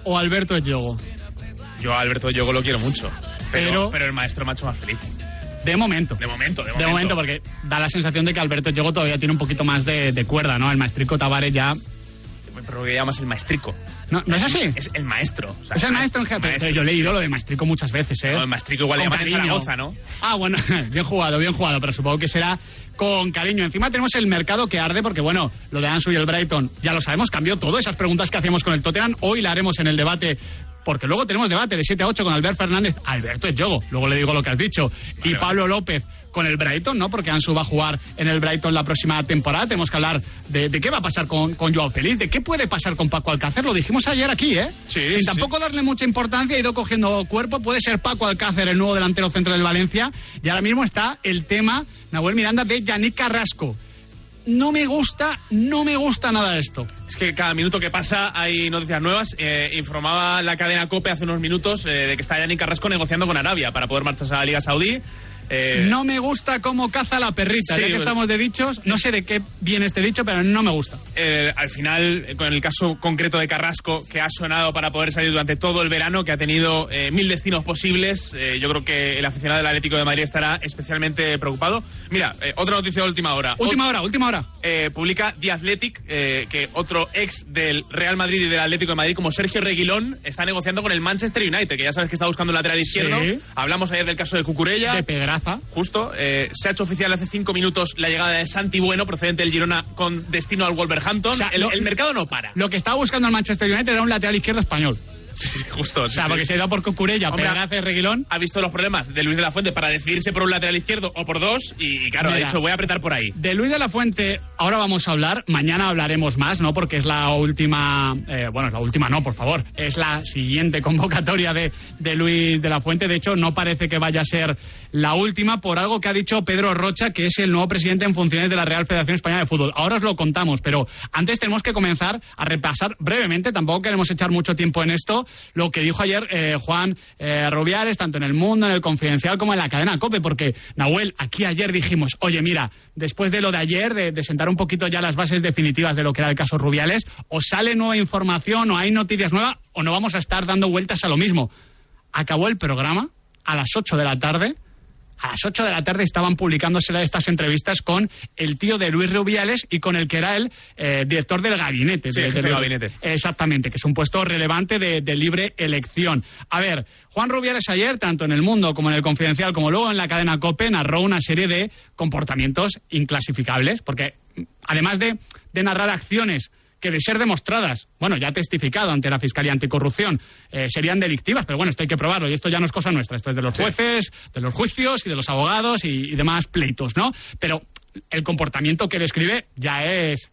o Alberto Ejogo? yo a Alberto Yogo lo quiero mucho, pero, Pero- pero el maestro hecho más feliz. De momento. De momento, de momento. De momento, porque da la sensación de que Alberto Ejogo todavía tiene un poquito más de, de cuerda, ¿no? El maestrico Tavares ya... Pero que llamas el maestrico. ¿No, ¿no es así? Es el maestro. o sea, es el maestro en jefe. maestro. Pero yo he leído lo de maestrico muchas veces, ¿eh? No, el maestrico igual le llaman en. Zaragoza, ¿no? Ah, bueno, bien jugado, bien jugado, pero supongo que será con cariño. Encima tenemos el mercado que arde, porque bueno, lo de Ansu y el Brighton, ya lo sabemos, cambió todo. Esas preguntas que hacíamos con el Tottenham, hoy la haremos en el debate. Porque luego tenemos debate de 7 a 8 con Albert Fernández. Alberto es Yogo, luego le digo lo que has dicho. y Pablo López con el Brighton, ¿no? Porque Ansu va a jugar en el Brighton la próxima temporada. Tenemos que hablar de, de qué va a pasar con, con Joao Feliz, de qué puede pasar con Paco Alcácer. Lo dijimos ayer aquí, ¿eh? Sí, Sin sí. tampoco darle mucha importancia, ha ido cogiendo cuerpo. Puede ser Paco Alcácer, el nuevo delantero centro del Valencia. Y ahora mismo está el tema, Nahuel Miranda, de Yannick Carrasco. No me gusta, no me gusta nada esto. Es que cada minuto que pasa hay noticias nuevas. Eh, informaba la cadena COPE hace unos minutos eh, de que está Yannick Carrasco negociando con Arabia para poder marcharse a la Liga Saudí. Eh, No me gusta cómo caza la perrita. Sí, ya que bueno. estamos de dichos, no sé de qué viene este dicho, pero no me gusta. eh, al final, eh, con el caso concreto de Carrasco, que ha sonado para poder salir durante todo el verano, que ha tenido eh, mil destinos posibles, eh, yo creo que el aficionado del Atlético de Madrid estará especialmente preocupado. Mira, eh, otra noticia de última hora. Última hora, última hora. Publica The Athletic que otro ex del Real Madrid y del Atlético de Madrid, como Sergio Reguilón, está negociando con el Manchester United, que ya sabes que está buscando un lateral izquierdo. Sí. Hablamos ayer del caso de Cucurella. De Justo, eh, se ha hecho oficial hace cinco minutos la llegada de Santi Bueno, procedente del Girona, con destino al Wolverhampton. O sea, el, lo- el mercado no para. Lo que estaba buscando el Manchester United era un lateral izquierdo español. Justo, O sea, porque se ha ido por Cucurella, Hombre, Pedraza Reguilón. Ha visto los problemas de Luis de la Fuente para decidirse por un lateral izquierdo o por dos, y claro, Mira. ha dicho, voy a apretar por ahí. De Luis de la Fuente, ahora vamos a hablar, mañana hablaremos más, ¿no? Porque es la última, eh, bueno, es la última no, por favor, es la siguiente convocatoria de, de Luis de la Fuente. De hecho, no parece que vaya a ser la última por algo que ha dicho Pedro Rocha, que es el nuevo presidente en funciones de la Real Federación Española de Fútbol. Ahora os lo contamos, pero antes tenemos que comenzar a repasar brevemente, tampoco queremos echar mucho tiempo en esto, lo que dijo ayer eh, Juan eh, Rubiales, tanto en El Mundo, en El Confidencial, como en la cadena COPE, porque, Nahuel, aquí ayer dijimos, oye, mira, después de lo de ayer, de, de sentar un poquito ya las bases definitivas de lo que era el caso Rubiales, o sale nueva información, o hay noticias nuevas, o no vamos a estar dando vueltas a lo mismo. Acabó el programa a las 8 de la tarde. A las 8 de la tarde estaban publicándose estas entrevistas con el tío de Luis Rubiales y con el que era el eh, director del gabinete. Sí, de- el jefe de- de gabinete. Exactamente, que es un puesto relevante de, de libre elección. A ver, Juan Rubiales ayer, tanto en El Mundo como en El Confidencial, como luego en la cadena COPE, narró una serie de comportamientos inclasificables, porque mm, además de, de narrar acciones que de ser demostradas, bueno, ya testificado ante la Fiscalía Anticorrupción, eh, serían delictivas, pero bueno, esto hay que probarlo y esto ya no es cosa nuestra, esto es de los jueces, de los juicios y de los abogados y, y demás pleitos, ¿no? Pero el comportamiento que describe ya es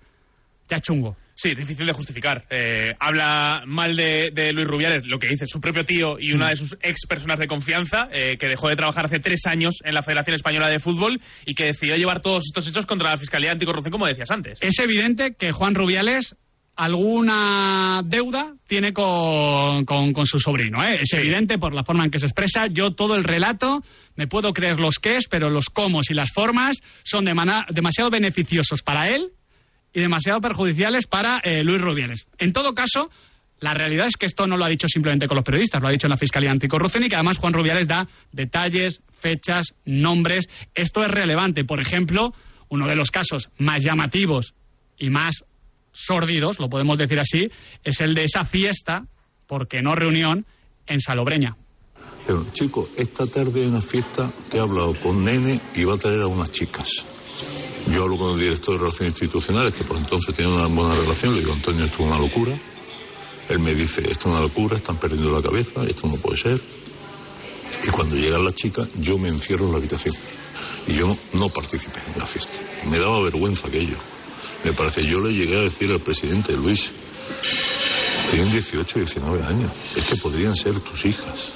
ya chungo. Sí, difícil de justificar. Eh, habla mal de, de, Luis Rubiales, lo que dice su propio tío y una de sus ex personas de confianza, eh, que dejó de trabajar hace tres años en la Federación Española de Fútbol y que decidió llevar todos estos hechos contra la Fiscalía Anticorrupción, como decías antes. Es evidente que Juan Rubiales alguna deuda tiene con, con, su sobrino. ¿eh? Es evidente por la forma en que se expresa. Yo todo el relato me puedo creer los qué es, pero los cómo y las formas son demasiado beneficiosos para él y demasiado perjudiciales para eh, Luis Rubiales. En todo caso, la realidad es que esto no lo ha dicho simplemente con los periodistas, lo ha dicho en la Fiscalía Anticorrupción y que además Juan Rubiales da detalles, fechas, nombres. Esto es relevante. Por ejemplo, uno de los casos más llamativos y más sórdidos, lo podemos decir así, es el de esa fiesta, porque no reunión, en Salobreña. Pero, chico, esta tarde hay una fiesta que he hablado con Nene y va a traer a unas chicas. Yo hablo con el director de Relaciones Institucionales, que por entonces tenía una buena relación, le digo, Antonio, esto es una locura. Él me dice, esto es una locura, están perdiendo la cabeza, esto no puede ser. Y cuando llegan las chicas, yo me encierro en la habitación. Y yo no, participé en la fiesta. Me daba vergüenza aquello. Me parece, yo le llegué a decir al presidente Luis, tienen 18, 19 años, es que podrían ser tus hijas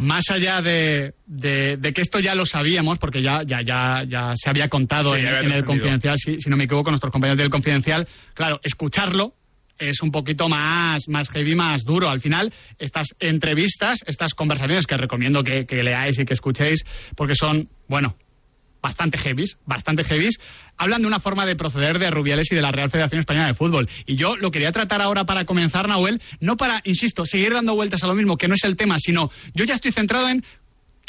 más allá de, de, que esto ya lo sabíamos, porque ya, ya, ya, ya se había contado en, el confidencial, si, no me equivoco, nuestros compañeros del confidencial, claro, escucharlo es un poquito más, más heavy, más duro. Al final, estas entrevistas, estas conversaciones que recomiendo que, que leáis y que escuchéis, porque son, bueno, bastante heavies, bastante heavies, hablan de una forma de proceder de Rubiales y de la Real Federación Española de Fútbol. Y yo lo quería tratar ahora para comenzar, Nahuel, no para, insisto, seguir dando vueltas a lo mismo, que no es el tema, sino yo ya estoy centrado en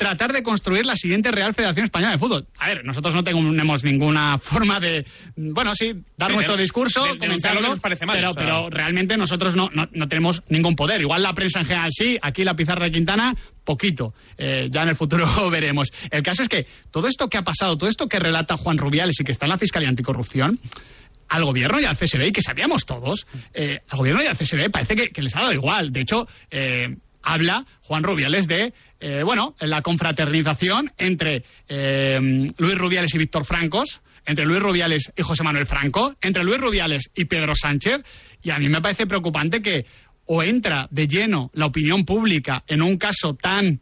tratar de construir la siguiente Real Federación Española de Fútbol. A ver, nosotros no tenemos ninguna forma de, bueno, sí, dar nuestro discurso, comentarlo, parece mal, pero, pero realmente nosotros no, no, tenemos ningún poder. Igual la prensa en general sí, aquí la pizarra de Quintana, poquito. Eh, ya en el futuro veremos. El caso es que todo esto que ha pasado, todo esto que relata Juan Rubiales y que está en la Fiscalía Anticorrupción, al gobierno y al CSD, y que sabíamos todos, eh, al gobierno y al CSD parece que, les ha dado igual. De hecho, eh, habla Juan Rubiales de eh, bueno, la confraternización entre eh, Luis Rubiales y Víctor Francos, entre Luis Rubiales y José Manuel Franco, entre Luis Rubiales y Pedro Sánchez, y a mí me parece preocupante que o entra de lleno la opinión pública en un caso tan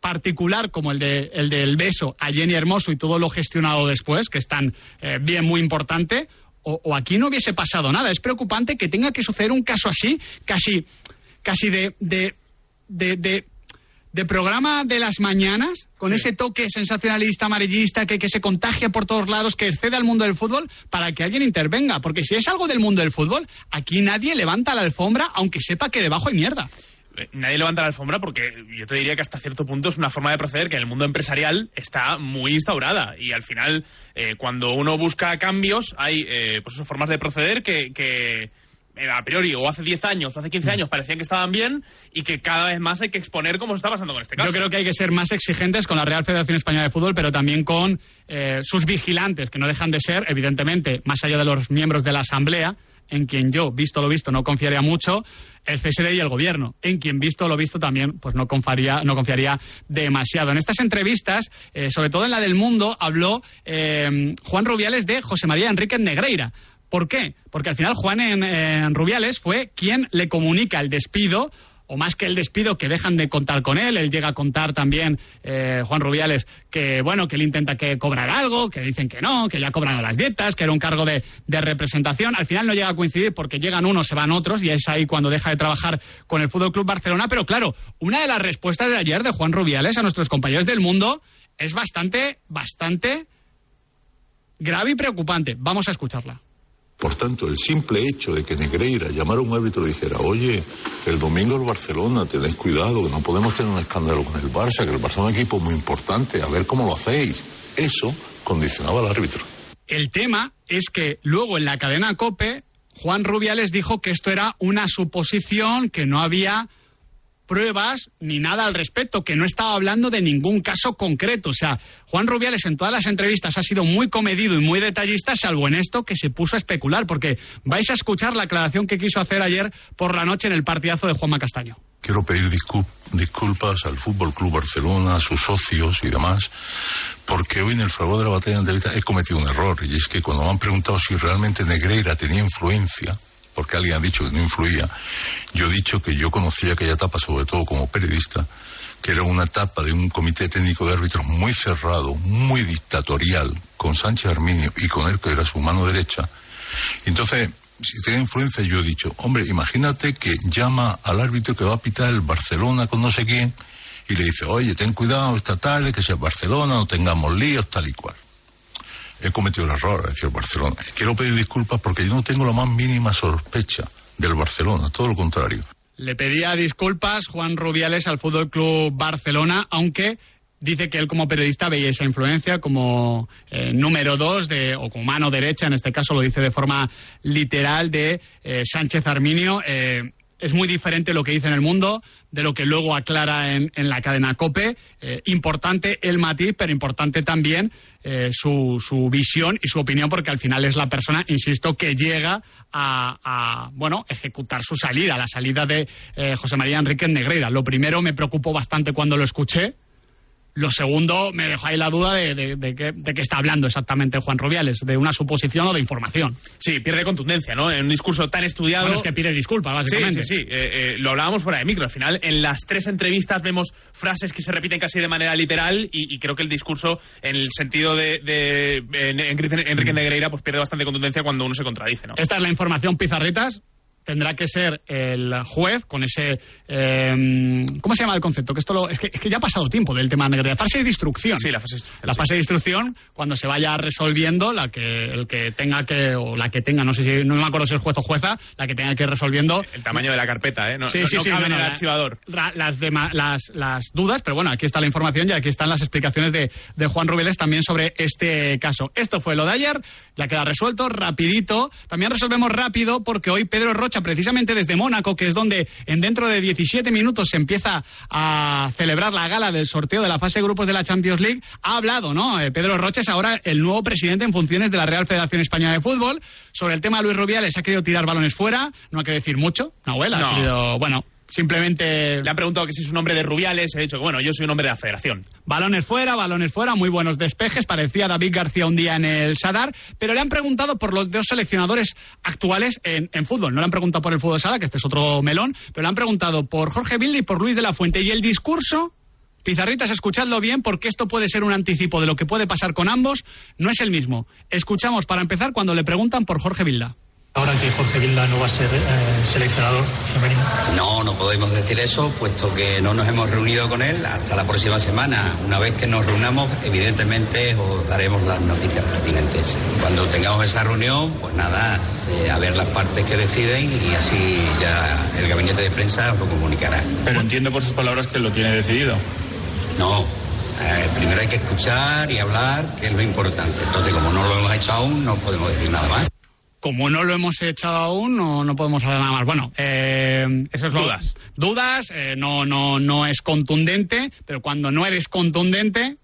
Particular como el, de, el del beso a Jenny Hermoso y todo lo gestionado después, que es tan eh, bien muy importante, o, aquí no hubiese pasado nada. Es preocupante que tenga que suceder un caso así, casi, casi de, de, de, de, programa de las mañanas, con ese toque sensacionalista, amarillista, que, que se contagia por todos lados, que excede al mundo del fútbol, para que alguien intervenga. Porque si es algo del mundo del fútbol, aquí nadie levanta la alfombra, aunque sepa que debajo hay mierda nadie levanta la alfombra porque yo te diría que hasta cierto punto es una forma de proceder que en el mundo empresarial está muy instaurada y al final eh, cuando uno busca cambios hay eh, pues formas de proceder que, que eh, a priori o hace 10 años o hace 15 mm. años parecían que estaban bien y que cada vez más hay que exponer cómo se está pasando con este caso. Yo creo que hay que ser más exigentes con la Real Federación Española de Fútbol, pero también con sus vigilantes, que no dejan de ser, evidentemente, más allá de los miembros de la Asamblea, en quien yo, visto lo visto, no confiaría mucho, el CSD y el gobierno, en quien visto lo visto también, pues no confiaría, no confiaría demasiado. En estas entrevistas, eh, sobre todo en la del Mundo, habló eh, Juan Rubiales de José María Enrique Negreira. ¿Por qué? Porque al final Juan en Rubiales fue quien le comunica el despido o más que el despido, que dejan de contar con él. Él llega a contar también, eh, Juan Rubiales, que bueno, que él intenta que cobrar algo, que dicen que no, que ya cobran las dietas, que era un cargo de, de, representación. Al final no llega a coincidir porque llegan unos, se van otros, y es ahí cuando deja de trabajar con el Fútbol Club Barcelona. Pero claro, una de las respuestas de ayer de Juan Rubiales a nuestros compañeros del mundo es bastante, bastante grave y preocupante. Vamos a escucharla. Por tanto, el simple hecho de que Negreira llamara a un árbitro y dijera, oye, el domingo el Barcelona, tenéis cuidado, que no podemos tener un escándalo con el Barça, que el Barça es un equipo muy importante, a ver cómo lo hacéis. eso condicionaba al árbitro. El tema es que luego en la cadena COPE, Juan Rubiales dijo que esto era una suposición, que no había pruebas ni nada al respecto, que no estaba hablando de ningún caso concreto. O sea, Juan Rubiales en todas las entrevistas ha sido muy comedido y muy detallista, salvo en esto que se puso a especular, porque vais a escuchar la aclaración que quiso hacer ayer por la noche en el partidazo de Juanma Castaño. Quiero pedir discul- disculpas al Fútbol Club Barcelona, a sus socios y demás, porque hoy en el fragor de la batalla de entrevista he cometido un error. Y es que cuando me han preguntado si realmente Negreira tenía influencia, porque alguien ha dicho que no influía, yo he dicho que yo conocía aquella etapa, sobre todo como periodista, que era una etapa de un comité técnico de árbitros muy cerrado, muy dictatorial, con Sánchez Arminio y con él, que era su mano derecha. Entonces, si tiene influencia, yo he dicho, hombre, imagínate que llama al árbitro que va a pitar el Barcelona con no sé quién y le dice, oye, ten cuidado esta tarde, que sea el Barcelona, no tengamos líos, tal y cual. He cometido el error, es decir, el Barcelona. Quiero pedir disculpas porque yo no tengo la más mínima sospecha del Barcelona, todo lo contrario. Le pedía disculpas Juan Rubiales al Fútbol Club Barcelona, aunque dice que él como periodista veía esa influencia como eh, número dos de, o como mano derecha, en este caso lo dice de forma literal, de eh, Sánchez Arminio. Eh, es muy diferente lo que dice en el mundo de lo que luego aclara en, en la cadena COPE. Eh, importante el matiz, pero importante también eh, su, su visión y su opinión, porque al final es la persona, insisto, que llega a, a, bueno, ejecutar su salida, la salida de eh, José María Enrique Negreira. Lo primero me preocupó bastante cuando lo escuché. Lo segundo, me dejó ahí la duda de, de, de, qué, de qué está hablando exactamente Juan Rubiales, de una suposición o de información. Sí, pierde contundencia, ¿no? En un discurso tan estudiado. Bueno, es que pide disculpas, básicamente. Sí, sí, sí. Eh, eh, lo hablábamos fuera de micro. Al final, en las tres entrevistas vemos frases que se repiten casi de manera literal y, y creo que el discurso, en el sentido de, Enrique Negreira, pues pierde bastante contundencia cuando uno se contradice, ¿no? Esta es la información pizarritas. Tendrá que ser el juez con ese. Eh, ¿Cómo se llama el concepto? Que esto lo, es, que, es que ya ha pasado tiempo del tema de Negreira. Fase de instrucción. Sí, la fase de instrucción. La fase de instrucción, cuando se vaya resolviendo, la que el que tenga que. o la que tenga, no sé si. no me acuerdo si es juez o jueza, la que tenga que ir resolviendo. El tamaño de la carpeta, ¿eh? No, sí, no, sí, no sí, cabe en el la- archivador. las, dema- las, las dudas, pero bueno, aquí está la información y aquí están las explicaciones de, de Juan Rubiales también sobre este caso. Esto fue lo de ayer, ya queda resuelto, rapidito. También resolvemos rápido porque hoy Pedro Rocha, precisamente desde Mónaco, que es donde en dentro de 17 minutos se empieza a celebrar la gala del sorteo de la fase de grupos de la Champions League, ha hablado, ¿no? Eh, Pedro Rocha es ahora el nuevo presidente en funciones de la Real Federación Española de Fútbol. Sobre el tema de Luis Rubiales ha querido tirar balones fuera, no ha querido decir mucho, Nahuel, ha No. querido, bueno, simplemente Le han preguntado que si es un hombre de Rubiales, he dicho que bueno, yo soy un hombre de la federación. Balones fuera, balones fuera, muy buenos despejes. Parecía David García un día en el Sadar, pero le han preguntado por los dos seleccionadores actuales en, fútbol. No le han preguntado por el fútbol sala, que este es otro melón, pero le han preguntado por Jorge Vilda y por Luis de la Fuente. Y el discurso, Pizarritas, escuchadlo bien, porque esto puede ser un anticipo de lo que puede pasar con ambos, no es el mismo. Escuchamos para empezar cuando le preguntan por Jorge Vilda. Ahora que Jorge Vilda no va a ser eh, seleccionador femenino. No, no podemos decir eso, puesto que no nos hemos reunido con él hasta la próxima semana. Una vez que nos reunamos, evidentemente os daremos las noticias pertinentes. Cuando tengamos esa reunión, pues nada, eh, a ver las partes que deciden y así ya el gabinete de prensa os lo comunicará. Pero entiendo por sus palabras que lo tiene decidido. No, eh, primero hay que escuchar y hablar, que es lo importante. Entonces, como no lo hemos hecho aún, no podemos decir nada más. Como no lo hemos hecho aún, no, no podemos hablar nada más. Bueno, eh, eso es lo- Dudas. Dudas, eh, no, no, no es contundente, pero cuando no eres contundente,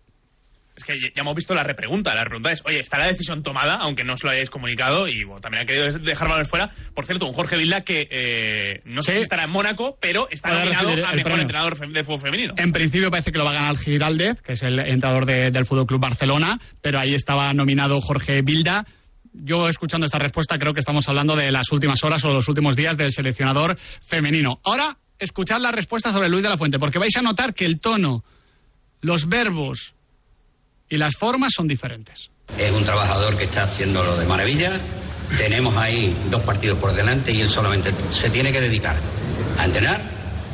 Es que ya hemos visto la repregunta. La repregunta es, oye, ¿está la decisión tomada? Aunque no os lo hayáis comunicado y bueno, también ha querido dejar balones fuera. Por cierto, un Jorge Vilda que eh, no sé Sí. si estará en Mónaco, pero está Puede nominado a mejor premio. entrenador de fútbol femenino. en principio parece que lo va a ganar Giraldez, que es el entrenador de- del Fútbol Club Barcelona, pero ahí estaba nominado Jorge Vilda. Yo, escuchando esta respuesta, creo que estamos hablando de las últimas horas o los últimos días del seleccionador femenino. Ahora, escuchad la respuesta sobre Luis de la Fuente, porque vais a notar que el tono, los verbos y las formas son diferentes. Es un trabajador que está haciéndolo de maravilla. Tenemos ahí dos partidos por delante y él solamente se tiene que dedicar a entrenar,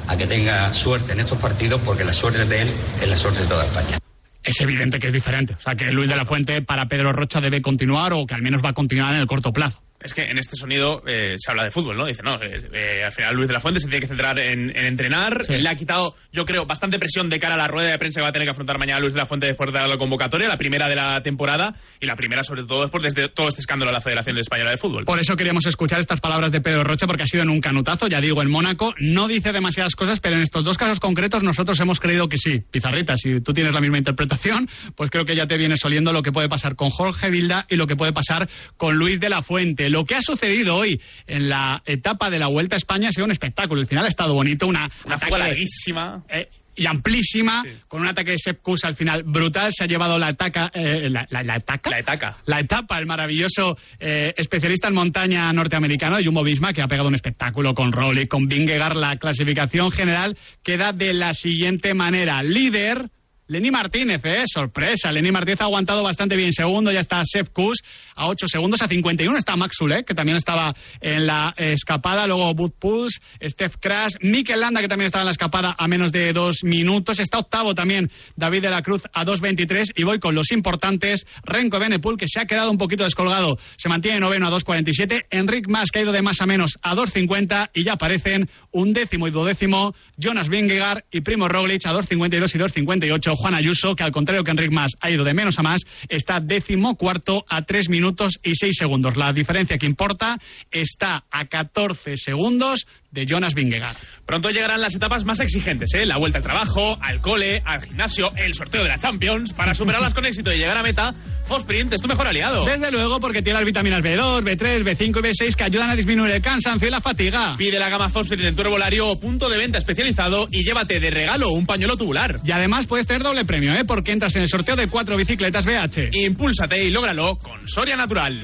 a que tenga suerte en estos partidos, porque la suerte de él es la suerte de toda España. Es evidente que es diferente. O sea, que Luis de la Fuente para Pedro Rocha debe continuar o que al menos va a continuar en el corto plazo. Es que en este sonido eh, se habla de fútbol, ¿no? Dice, no, eh, eh, al final Luis de la Fuente se tiene que centrar en, en entrenar. Le ha quitado, yo creo, bastante presión de cara a la rueda de prensa que va a tener que afrontar mañana Luis de la Fuente después de la convocatoria, la primera de la temporada y la primera sobre todo después de todo este escándalo de la Federación Española de Fútbol. Por eso queríamos escuchar estas palabras de Pedro Rocha, porque ha sido en un canutazo, ya digo, en Mónaco. No dice demasiadas cosas, pero en estos dos casos concretos nosotros hemos creído que sí. Pizarrita, si tú tienes la misma interpretación, pues creo que ya te vienes oliendo lo que puede pasar con Jorge Vilda y lo que puede pasar con Luis de la Fuente. Lo que ha sucedido hoy en la etapa de la Vuelta a España ha sido un espectáculo. El final ha estado bonito, una, Una ataque- fuga larguísima. eh, y amplísima, con un ataque de Sepp Kuss al final brutal. Se ha llevado la, ataca, eh, la, la, la etaca. La etaca. La etapa, el maravilloso eh, especialista en montaña norteamericano, Jumbo Visma, que ha pegado un espectáculo con Rowley, con Vingegaard. La clasificación general queda de la siguiente manera. Líder. Lenny Martínez, ¿eh? Sorpresa. Lenny Martínez ha aguantado bastante bien. Segundo ya está Sepp Kuss a 8 segundos. A 51 está Max Zulek, que también estaba en la escapada. Luego Bud Puls, Steph Crash, Mikel Landa, que también estaba en la escapada a menos de dos minutos. Está octavo también David de la Cruz a 2.23. Y voy con los importantes. Renko Benepul, que se ha quedado un poquito descolgado. Se mantiene noveno a 2.47. Enric Mas, que ha ido de más a menos a 2.50. Y ya aparecen un décimo y duodécimo Jonas Vingegaard y Primo Roglic a 2.52 y 2.58. Juan Ayuso, que al contrario que Enric Mas ha ido de menos a más, está décimo cuarto a 3 minutos y 6 segundos. La diferencia que importa está a 14 segundos de Jonas Vingegaard. Pronto llegarán las etapas más exigentes, ¿eh? La vuelta al trabajo, al cole, al gimnasio, el sorteo de la Champions. Para superarlas con éxito y llegar a meta, Fosprint es tu mejor aliado. Desde luego, porque tiene las vitaminas B2, B3, B5 y B6 que ayudan a disminuir el cansancio y la fatiga. Pide la gama Fosprint en tu herbolario o punto de venta especializado y llévate de regalo un pañuelo tubular. Y además puedes tener doble premio, ¿eh? Porque entras en el sorteo de cuatro bicicletas BH. Impúlsate y lógralo con Soria Natural.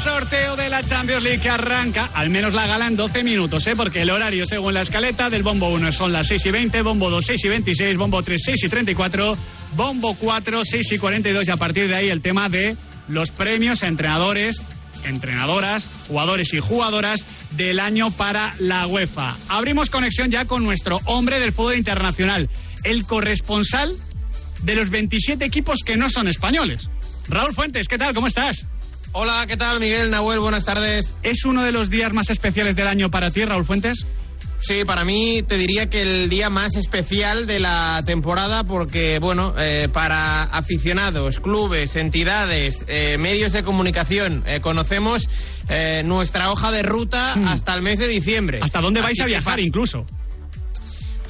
Sorteo de la Champions League que arranca, al menos la gala en 12 minutos, ¿eh? porque el horario según la escaleta del bombo 1 son las 6 y 20, bombo 2 6 y 26, bombo 3 6 y 34, bombo 4 6 y 42 y a partir de ahí el tema de los premios a entrenadores, entrenadoras, jugadores y jugadoras del año para la UEFA. Abrimos conexión ya con nuestro hombre del fútbol internacional, el corresponsal de los 27 equipos que no son españoles. Raúl Fuentes, ¿qué tal? ¿Cómo estás? Hola, ¿qué tal, Miguel Nahuel? Buenas tardes. ¿Es uno de los días más especiales del año para ti, Raúl Fuentes? Sí, para mí te diría que el día más especial de la temporada porque, bueno, eh, para aficionados, clubes, entidades, eh, medios de comunicación, eh, conocemos eh, nuestra hoja de ruta hasta el mes de diciembre. Hmm. ¿Hasta dónde vais Así a viajar incluso?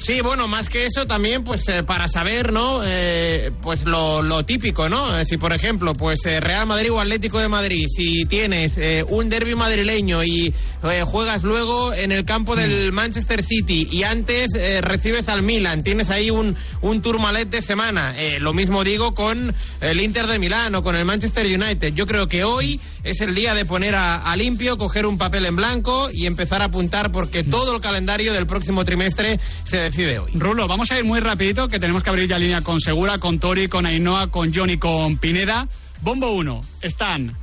Sí, bueno, más que eso también, pues eh, para saber, ¿no? Eh, pues lo, lo típico, ¿no? Eh, si, por ejemplo, pues eh, Real Madrid o Atlético de Madrid, si tienes eh, un derby madrileño y juegas luego en el campo del Manchester City y antes recibes al Milan, tienes ahí un, un tourmalet de semana. Lo mismo digo con el Inter de Milán o con el Manchester United. Yo creo que hoy es el día de poner a, a limpio, coger un papel en blanco y empezar a apuntar porque todo el calendario del próximo trimestre se decide hoy. Rulo, vamos a ir muy rapidito, que tenemos que abrir ya línea con Segura, con Tori, con Ainhoa, con Johnny, con Pineda. Bombo 1, están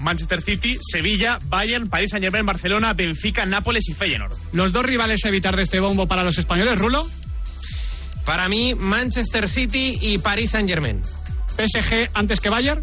Manchester City, Sevilla, Bayern, París Saint Germain, Barcelona, Benfica, Nápoles y Feyenoord. los dos rivales a evitar de este bombo para los españoles, Rulo. Para mí, Manchester City y París Saint Germain. PSG antes que Bayern.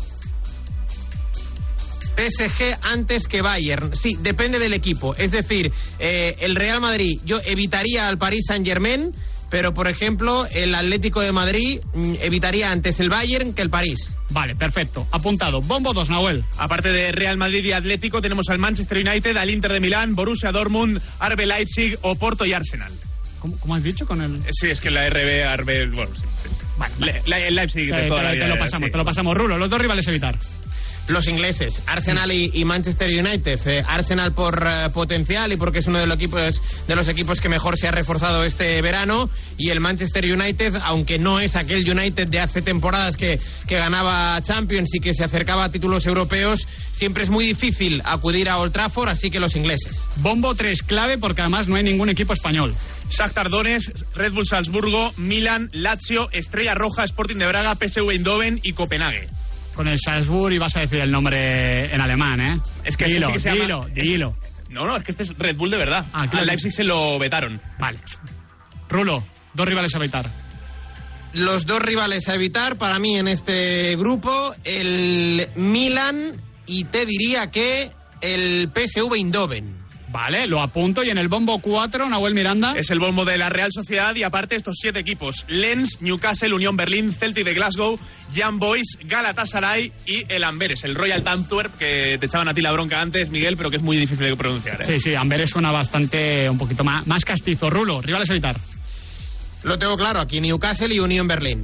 PSG antes que Bayern. Sí, depende del equipo. Es decir, eh, el Real Madrid, yo evitaría al Paris Saint Germain, pero por ejemplo, el Atlético de Madrid mm, evitaría antes el Bayern que el París. Vale, perfecto. Apuntado. Bombo 2, Nahuel. Aparte de Real Madrid y Atlético, tenemos al Manchester United, al Inter de Milán, Borussia Dortmund, RB Leipzig, Oporto y Arsenal. ¿Cómo, cómo has dicho con el...? Eh, Sí, es que la RB, RB, bueno, sí. sí. Le- la- el Leipzig de toda la te- vida. te lo pasamos, sí. te lo pasamos. Rulo, los dos rivales evitar. Los ingleses, Arsenal y, y Manchester United. Eh, Arsenal por eh, potencial y porque es uno de los, equipos, de los equipos que mejor se ha reforzado este verano. Y el Manchester United, aunque no es aquel United de hace temporadas que, que ganaba Champions y que se acercaba a títulos europeos, siempre es muy difícil acudir a Old Trafford, así que los ingleses. Bombo 3, clave porque además no hay ningún equipo español. Shakhtar Donetsk, Red Bull Salzburgo, Milan, Lazio, Estrella Roja, Sporting de Braga, PSV Eindhoven y Copenhague. Con el Salzburg y vas a decir el nombre en alemán, ¿eh? Es que dilo, sí que se llama- dilo, es- dilo. No, no, es que este es Red Bull de verdad. Ah, claro. Al Leipzig se lo vetaron. Vale. Rulo, dos rivales a evitar. Los dos rivales a evitar para mí en este grupo, el Milan y te diría que el PSV Eindhoven. Vale, lo apunto. Y en el bombo 4, Nahuel Miranda. Es el bombo de la Real Sociedad y aparte estos siete equipos. Lens, Newcastle, Unión Berlín, Celtic de Glasgow, Young Boys, Galatasaray y el Amberes, el Royal Antwerp, que te echaban a ti la bronca antes, Miguel, pero que es muy difícil de pronunciar. ¿eh? Sí, sí, Amberes suena bastante, un poquito más, más castizo. Rulo, rivales a evitar. Lo tengo claro, aquí Newcastle y Unión Berlín.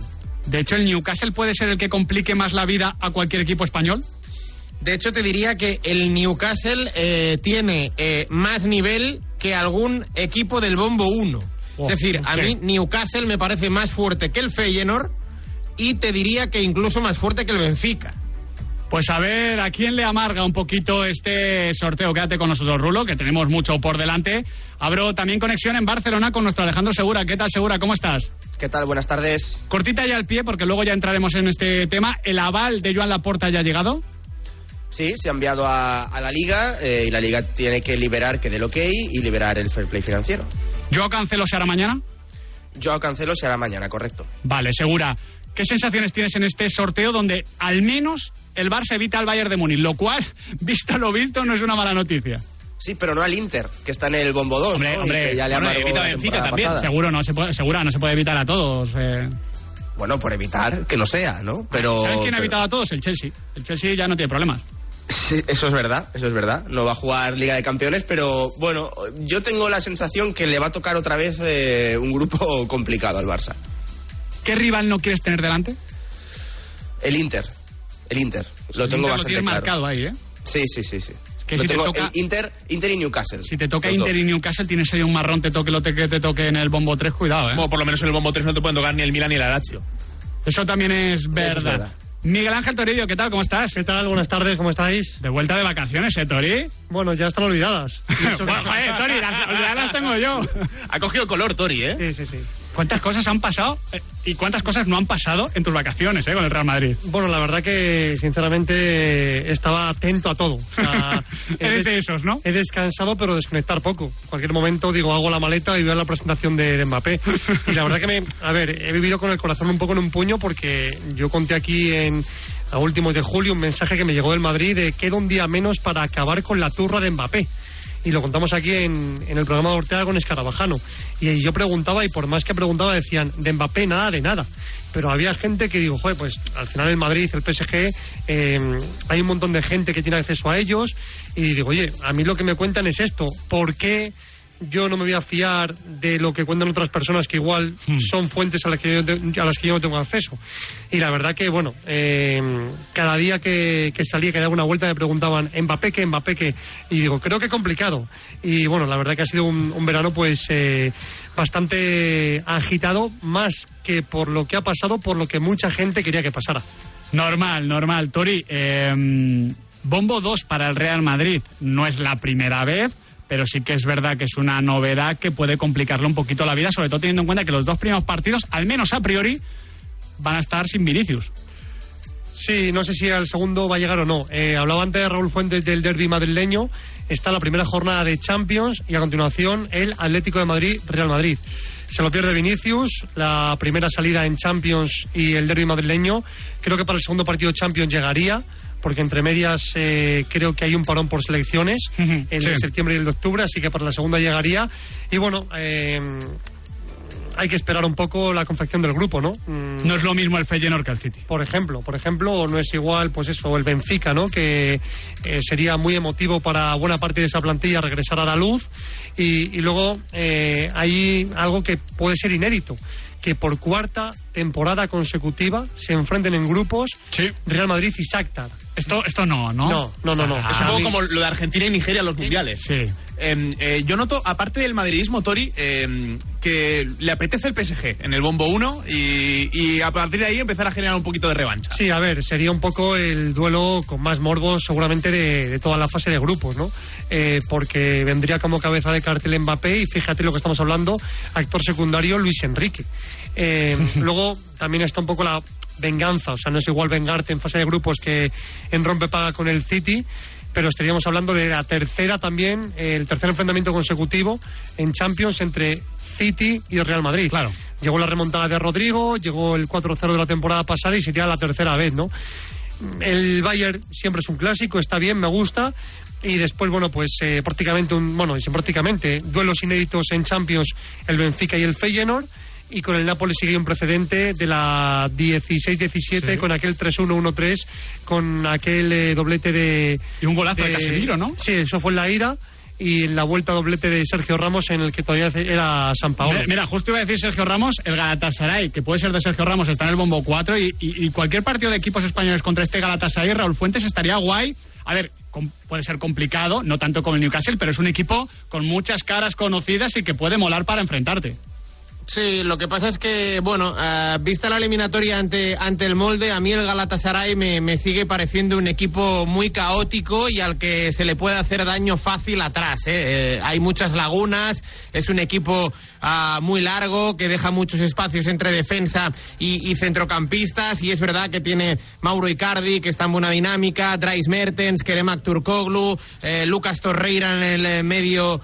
De hecho, el Newcastle puede ser el que complique más la vida a cualquier equipo español. De hecho, te diría que el Newcastle eh, tiene eh, más nivel que algún equipo del Bombo 1. Oh, es decir, a mí Newcastle me parece más fuerte que el Feyenoord y te diría que incluso más fuerte que el Benfica. Pues a ver, ¿a quién le amarga un poquito este sorteo? Quédate con nosotros, Rulo, que tenemos mucho por delante. Abro también conexión en Barcelona con nuestro Alejandro Segura. ¿Qué tal, Segura? ¿Cómo estás? ¿Qué tal? Buenas tardes. Cortita ya al pie, porque luego ya entraremos en este tema. ¿El aval de Joan Laporta ya ha llegado? Sí, se ha enviado a, a la liga eh, y la liga tiene que liberar que dé el ok y liberar el fair play financiero. ¿Yo cancelo se hará mañana? Yo cancelo se hará mañana, correcto. Vale, Segura. ¿Qué sensaciones tienes en este sorteo donde al menos el Barça evita al Bayern de Múnich? Lo cual, visto lo visto, no es una mala noticia. Sí, pero no al Inter, que está en el bombo 2. Hombre, ¿no? Y hombre, que ya le bueno, evita la también. pasada. Seguro no se puede, segura, no se puede evitar a todos. eh. Bueno, por evitar que no sea, ¿no? Pero, ¿Sabes quién ha pero- evitado a todos? El Chelsea. El Chelsea ya no tiene problemas. Sí, eso es verdad, eso es verdad. No va a jugar Liga de Campeones, pero bueno, yo tengo la sensación que le va a tocar otra vez eh, un grupo complicado al Barça. ¿Qué rival no quieres tener delante? El Inter, el Inter. Lo El tengo Inter bastante claro. marcado ahí, ¿eh? Sí, sí, sí, sí. que Lo si te tengo- toca- el Inter, Inter y Newcastle. Si te toca Inter dos. y Newcastle, tienes ahí un marrón, te toque lo te- que te toque en el bombo 3, cuidado, ¿eh? Por lo menos en el bombo 3 no te pueden tocar ni el Milan ni el Lazio. Eso también es verdad. verdad. Miguel Ángel Torillo, ¿qué tal? ¿Cómo estás? ¿Qué tal? Buenas tardes, ¿cómo estáis? De vuelta de vacaciones, ¿eh, Tori? Bueno, ya están olvidadas. bueno, joder, Tori, las, olvidadas las tengo yo. Ha cogido color, Tori, ¿eh? Sí, sí, sí. ¿Cuántas cosas han pasado eh, y cuántas cosas no han pasado en tus vacaciones, eh, con el Real Madrid? Bueno, la verdad que sinceramente estaba atento a todo. O sea, Eres de esos, ¿no? He descansado, pero desconectar poco. Cualquier momento digo, hago la maleta y veo la presentación de, de Mbappé. Y la verdad que me, a ver, he vivido con el corazón un poco en un puño porque yo conté aquí en a últimos de julio un mensaje que me llegó del Madrid de queda un día menos para acabar con la turra de Mbappé. Y lo contamos aquí en, en el programa de Ortega con Escarabajano. Y yo preguntaba, y por más que preguntaba, decían, de Mbappé nada, de nada. Pero había gente que digo, joder, pues al final el Madrid, el PSG, eh, hay un montón de gente que tiene acceso a ellos. Y digo, oye, a mí lo que me cuentan es esto. ¿Por qué yo no me voy a fiar de lo que cuentan otras personas que igual son fuentes a las que yo, te- a las que yo no tengo acceso. Y la verdad que, bueno, eh, cada día que, que salía, que daba una vuelta, me preguntaban, ¿Mbappé qué? ¿Mbappé qué? Y digo, creo que complicado. Y bueno, la verdad que ha sido un, un verano pues eh, bastante agitado, más que por lo que ha pasado, por lo que mucha gente quería que pasara. Normal, normal. Tori, eh, bombo 2 para el Real Madrid no es la primera vez, pero sí que es verdad que es una novedad que puede complicarle un poquito la vida, sobre todo teniendo en cuenta que los dos primeros partidos, al menos a priori, van a estar sin Vinicius. Sí, no sé si al segundo va a llegar o no. Eh, hablaba antes de Raúl Fuentes del derby madrileño. Está la primera jornada de Champions y a continuación el Atlético de Madrid, Real Madrid. Se lo pierde Vinicius, la primera salida en Champions y el derby madrileño. Creo que para el segundo partido Champions llegaría, porque entre medias eh, creo que hay un parón por selecciones, el de Sí. septiembre y el de octubre, así que para la segunda llegaría. Y bueno, eh, hay que esperar un poco la confección del grupo, ¿no? Mm, No es lo mismo el Feyenoord que el City. por ejemplo, por ejemplo, no es igual, pues eso, el Benfica, ¿no? Que eh, sería muy emotivo para buena parte de esa plantilla regresar a la luz. Y, y luego eh, hay algo que puede ser inédito, que por cuarta temporada consecutiva se enfrenten en grupos Real Madrid y Shakhtar. Esto, esto no, ¿no? No, no, no, no. Es un poco como lo de Argentina y Nigeria en los mundiales. Sí. Eh, eh, yo noto, aparte del madridismo, Tori, eh, que le apetece el PSG en el bombo 1 y, y a partir de ahí empezar a generar un poquito de revancha. Sí, a ver, sería un poco el duelo con más morbos seguramente de, de toda la fase de grupos, ¿no? Eh, porque vendría como cabeza de cartel Mbappé y fíjate lo que estamos hablando, actor secundario Luis Enrique. Eh, luego también está un poco la venganza, o sea, no es igual vengarte en fase de grupos que en rompepaga con el City. Pero estaríamos hablando de la tercera también, el tercer enfrentamiento consecutivo en Champions entre City y Real Madrid. Claro. Llegó la remontada de Rodrigo, llegó el 4-0 de la temporada pasada y sería la tercera vez, ¿no? El Bayern siempre es un clásico, está bien, me gusta. Y después, bueno, pues eh, prácticamente, un, bueno, prácticamente, duelos inéditos en Champions, el Benfica y el Feyenoord. Y con el Napoli sigue un precedente de la 16-17 Sí. con aquel 3-1-1-3, con aquel eh, doblete de... Y un golazo de Casemiro, ¿no? Sí, eso fue en la ira. Y en la vuelta doblete de Sergio Ramos en el que todavía era San Paolo. Mira, mira, justo iba a decir Sergio Ramos, el Galatasaray, que puede ser de Sergio Ramos, está en el bombo 4 y, y- y cualquier partido de equipos españoles contra este Galatasaray, Raúl Fuentes estaría guay. A ver, puede ser complicado, no tanto como el Newcastle, pero es un equipo con muchas caras conocidas y que puede molar para enfrentarte. Sí, lo que pasa es que, bueno, eh, vista la eliminatoria ante, ante el molde, a mí el Galatasaray me, me sigue pareciendo un equipo muy caótico y al que se le puede hacer daño fácil atrás. ¿eh? Eh, hay muchas lagunas, es un equipo ah, muy largo que deja muchos espacios entre defensa y, y centrocampistas y es verdad que tiene Mauro Icardi, que está en buena dinámica, Dries Mertens, Keremak Turkoglu, eh, Lucas Torreira en el medio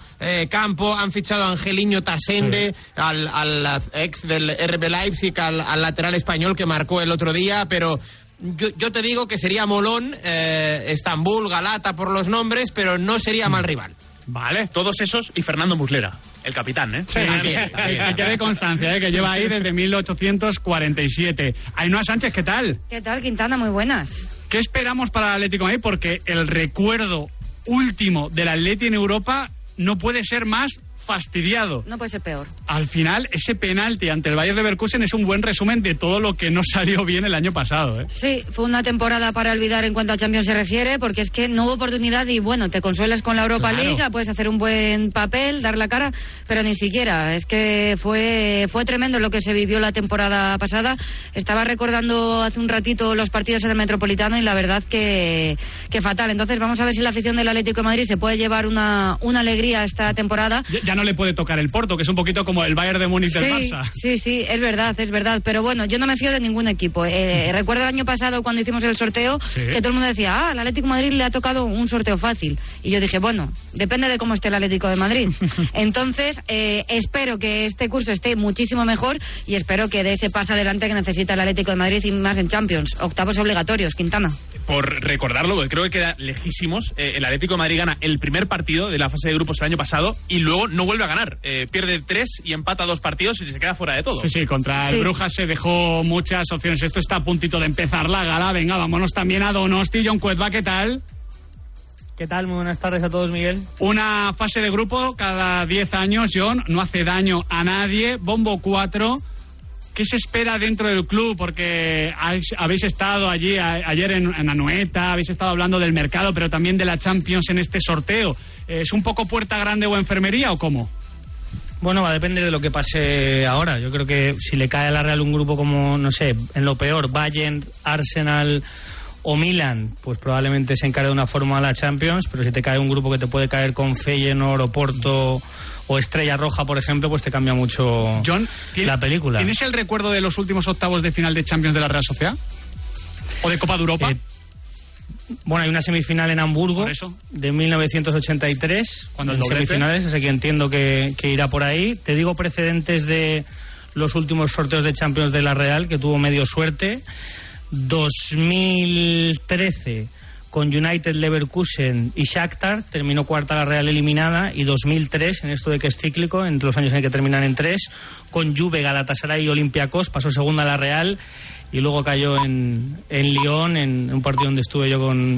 campo, han fichado a Angeliño Tasende, al, al ex del RB Leipzig, al, al lateral español que marcó el otro día, pero yo, yo te digo que sería molón eh, Estambul, Galata por los nombres, pero no sería mal rival. Vale. Todos esos y Fernando Muslera, el capitán, ¿eh? Sí, que, que- que quede constancia, ¿eh? que lleva ahí desde 1847. Ainhoa Sánchez, ¿qué tal? ¿Qué tal, Quintana? Muy buenas. ¿Qué esperamos para el Atlético Madrid? Porque el recuerdo último del Atleti en Europa no puede ser más fastidiado. No puede ser peor. Al final, ese penalti ante el Bayern Leverkusen es un buen resumen de todo lo que no salió bien el año pasado. ¿eh? Sí, fue una temporada para olvidar en cuanto a Champions se refiere, porque es que no hubo oportunidad y bueno, te consuelas con la Europa Claro. League, puedes hacer un buen papel, dar la cara, pero ni siquiera. Es que fue, fue tremendo lo que se vivió la temporada pasada. Estaba recordando hace un ratito los partidos en el Metropolitano y la verdad que, que fatal. Entonces vamos a ver si la afición del Atlético de Madrid se puede llevar una, una alegría esta temporada. Ya, ya no le puede tocar el Porto, que es un poquito como el Bayern de Múnich del Sí, Barça. sí, sí, es verdad, es verdad. Pero bueno, yo no me fío de ningún equipo. Eh, recuerdo el año pasado cuando hicimos el sorteo Sí. que todo el mundo decía, ah, al Atlético de Madrid le ha tocado un sorteo fácil. Y yo dije, bueno, depende de cómo esté el Atlético de Madrid. Entonces, eh, espero que este curso esté muchísimo mejor y espero que dé ese paso adelante que necesita el Atlético de Madrid y más en Champions. Octavos obligatorios, Quintana. Por recordarlo, porque creo que queda lejísimos, eh, el Atlético de Madrid gana el primer partido de la fase de grupos el año pasado y luego no vuelve a ganar. Eh, pierde tres y empata dos partidos y se queda fuera de todo. Sí, sí, contra el Sí. Brujas se dejó muchas opciones. Esto está a puntito de empezar la gala. Venga, vámonos también a Donosti. John Cuezba, ¿qué tal? ¿Qué tal? Muy buenas tardes a todos, Miguel. Una fase de grupo cada 10 años, John. No hace daño a nadie. Bombo 4. ¿Qué se espera dentro del club? Porque habéis- estado allí a- ayer en, en Anoeta, habéis estado hablando del mercado, pero también de la Champions en este sorteo. ¿Es un poco puerta grande o enfermería o cómo? Bueno, va a depender de lo que pase ahora. Yo creo que si le cae a la Real un grupo como, no sé, en lo peor, Bayern, Arsenal o Milan, pues probablemente se encare de una forma a la Champions, pero si te cae un grupo que te puede caer con Feyenoord o Porto o Estrella Roja, por ejemplo, pues te cambia mucho John, la película. ¿Tienes el recuerdo de los últimos octavos de final de Champions de la Real Sociedad? ¿O de Copa de Europa? Eh, Bueno, hay una semifinal en Hamburgo Por eso. de 1983. Cuando el doblete. semifinales, así que entiendo que, que irá por ahí. Te digo precedentes de los últimos sorteos de Champions de la Real, que tuvo medio suerte. 2013 con United, Leverkusen y Shakhtar, terminó cuarta la Real eliminada, y 2003, en esto de que es cíclico, entre los años en que terminan en tres, con Juve, Galatasaray y Olympiacos, pasó segunda la Real, y luego cayó en, en Lyon, en un partido donde estuve yo con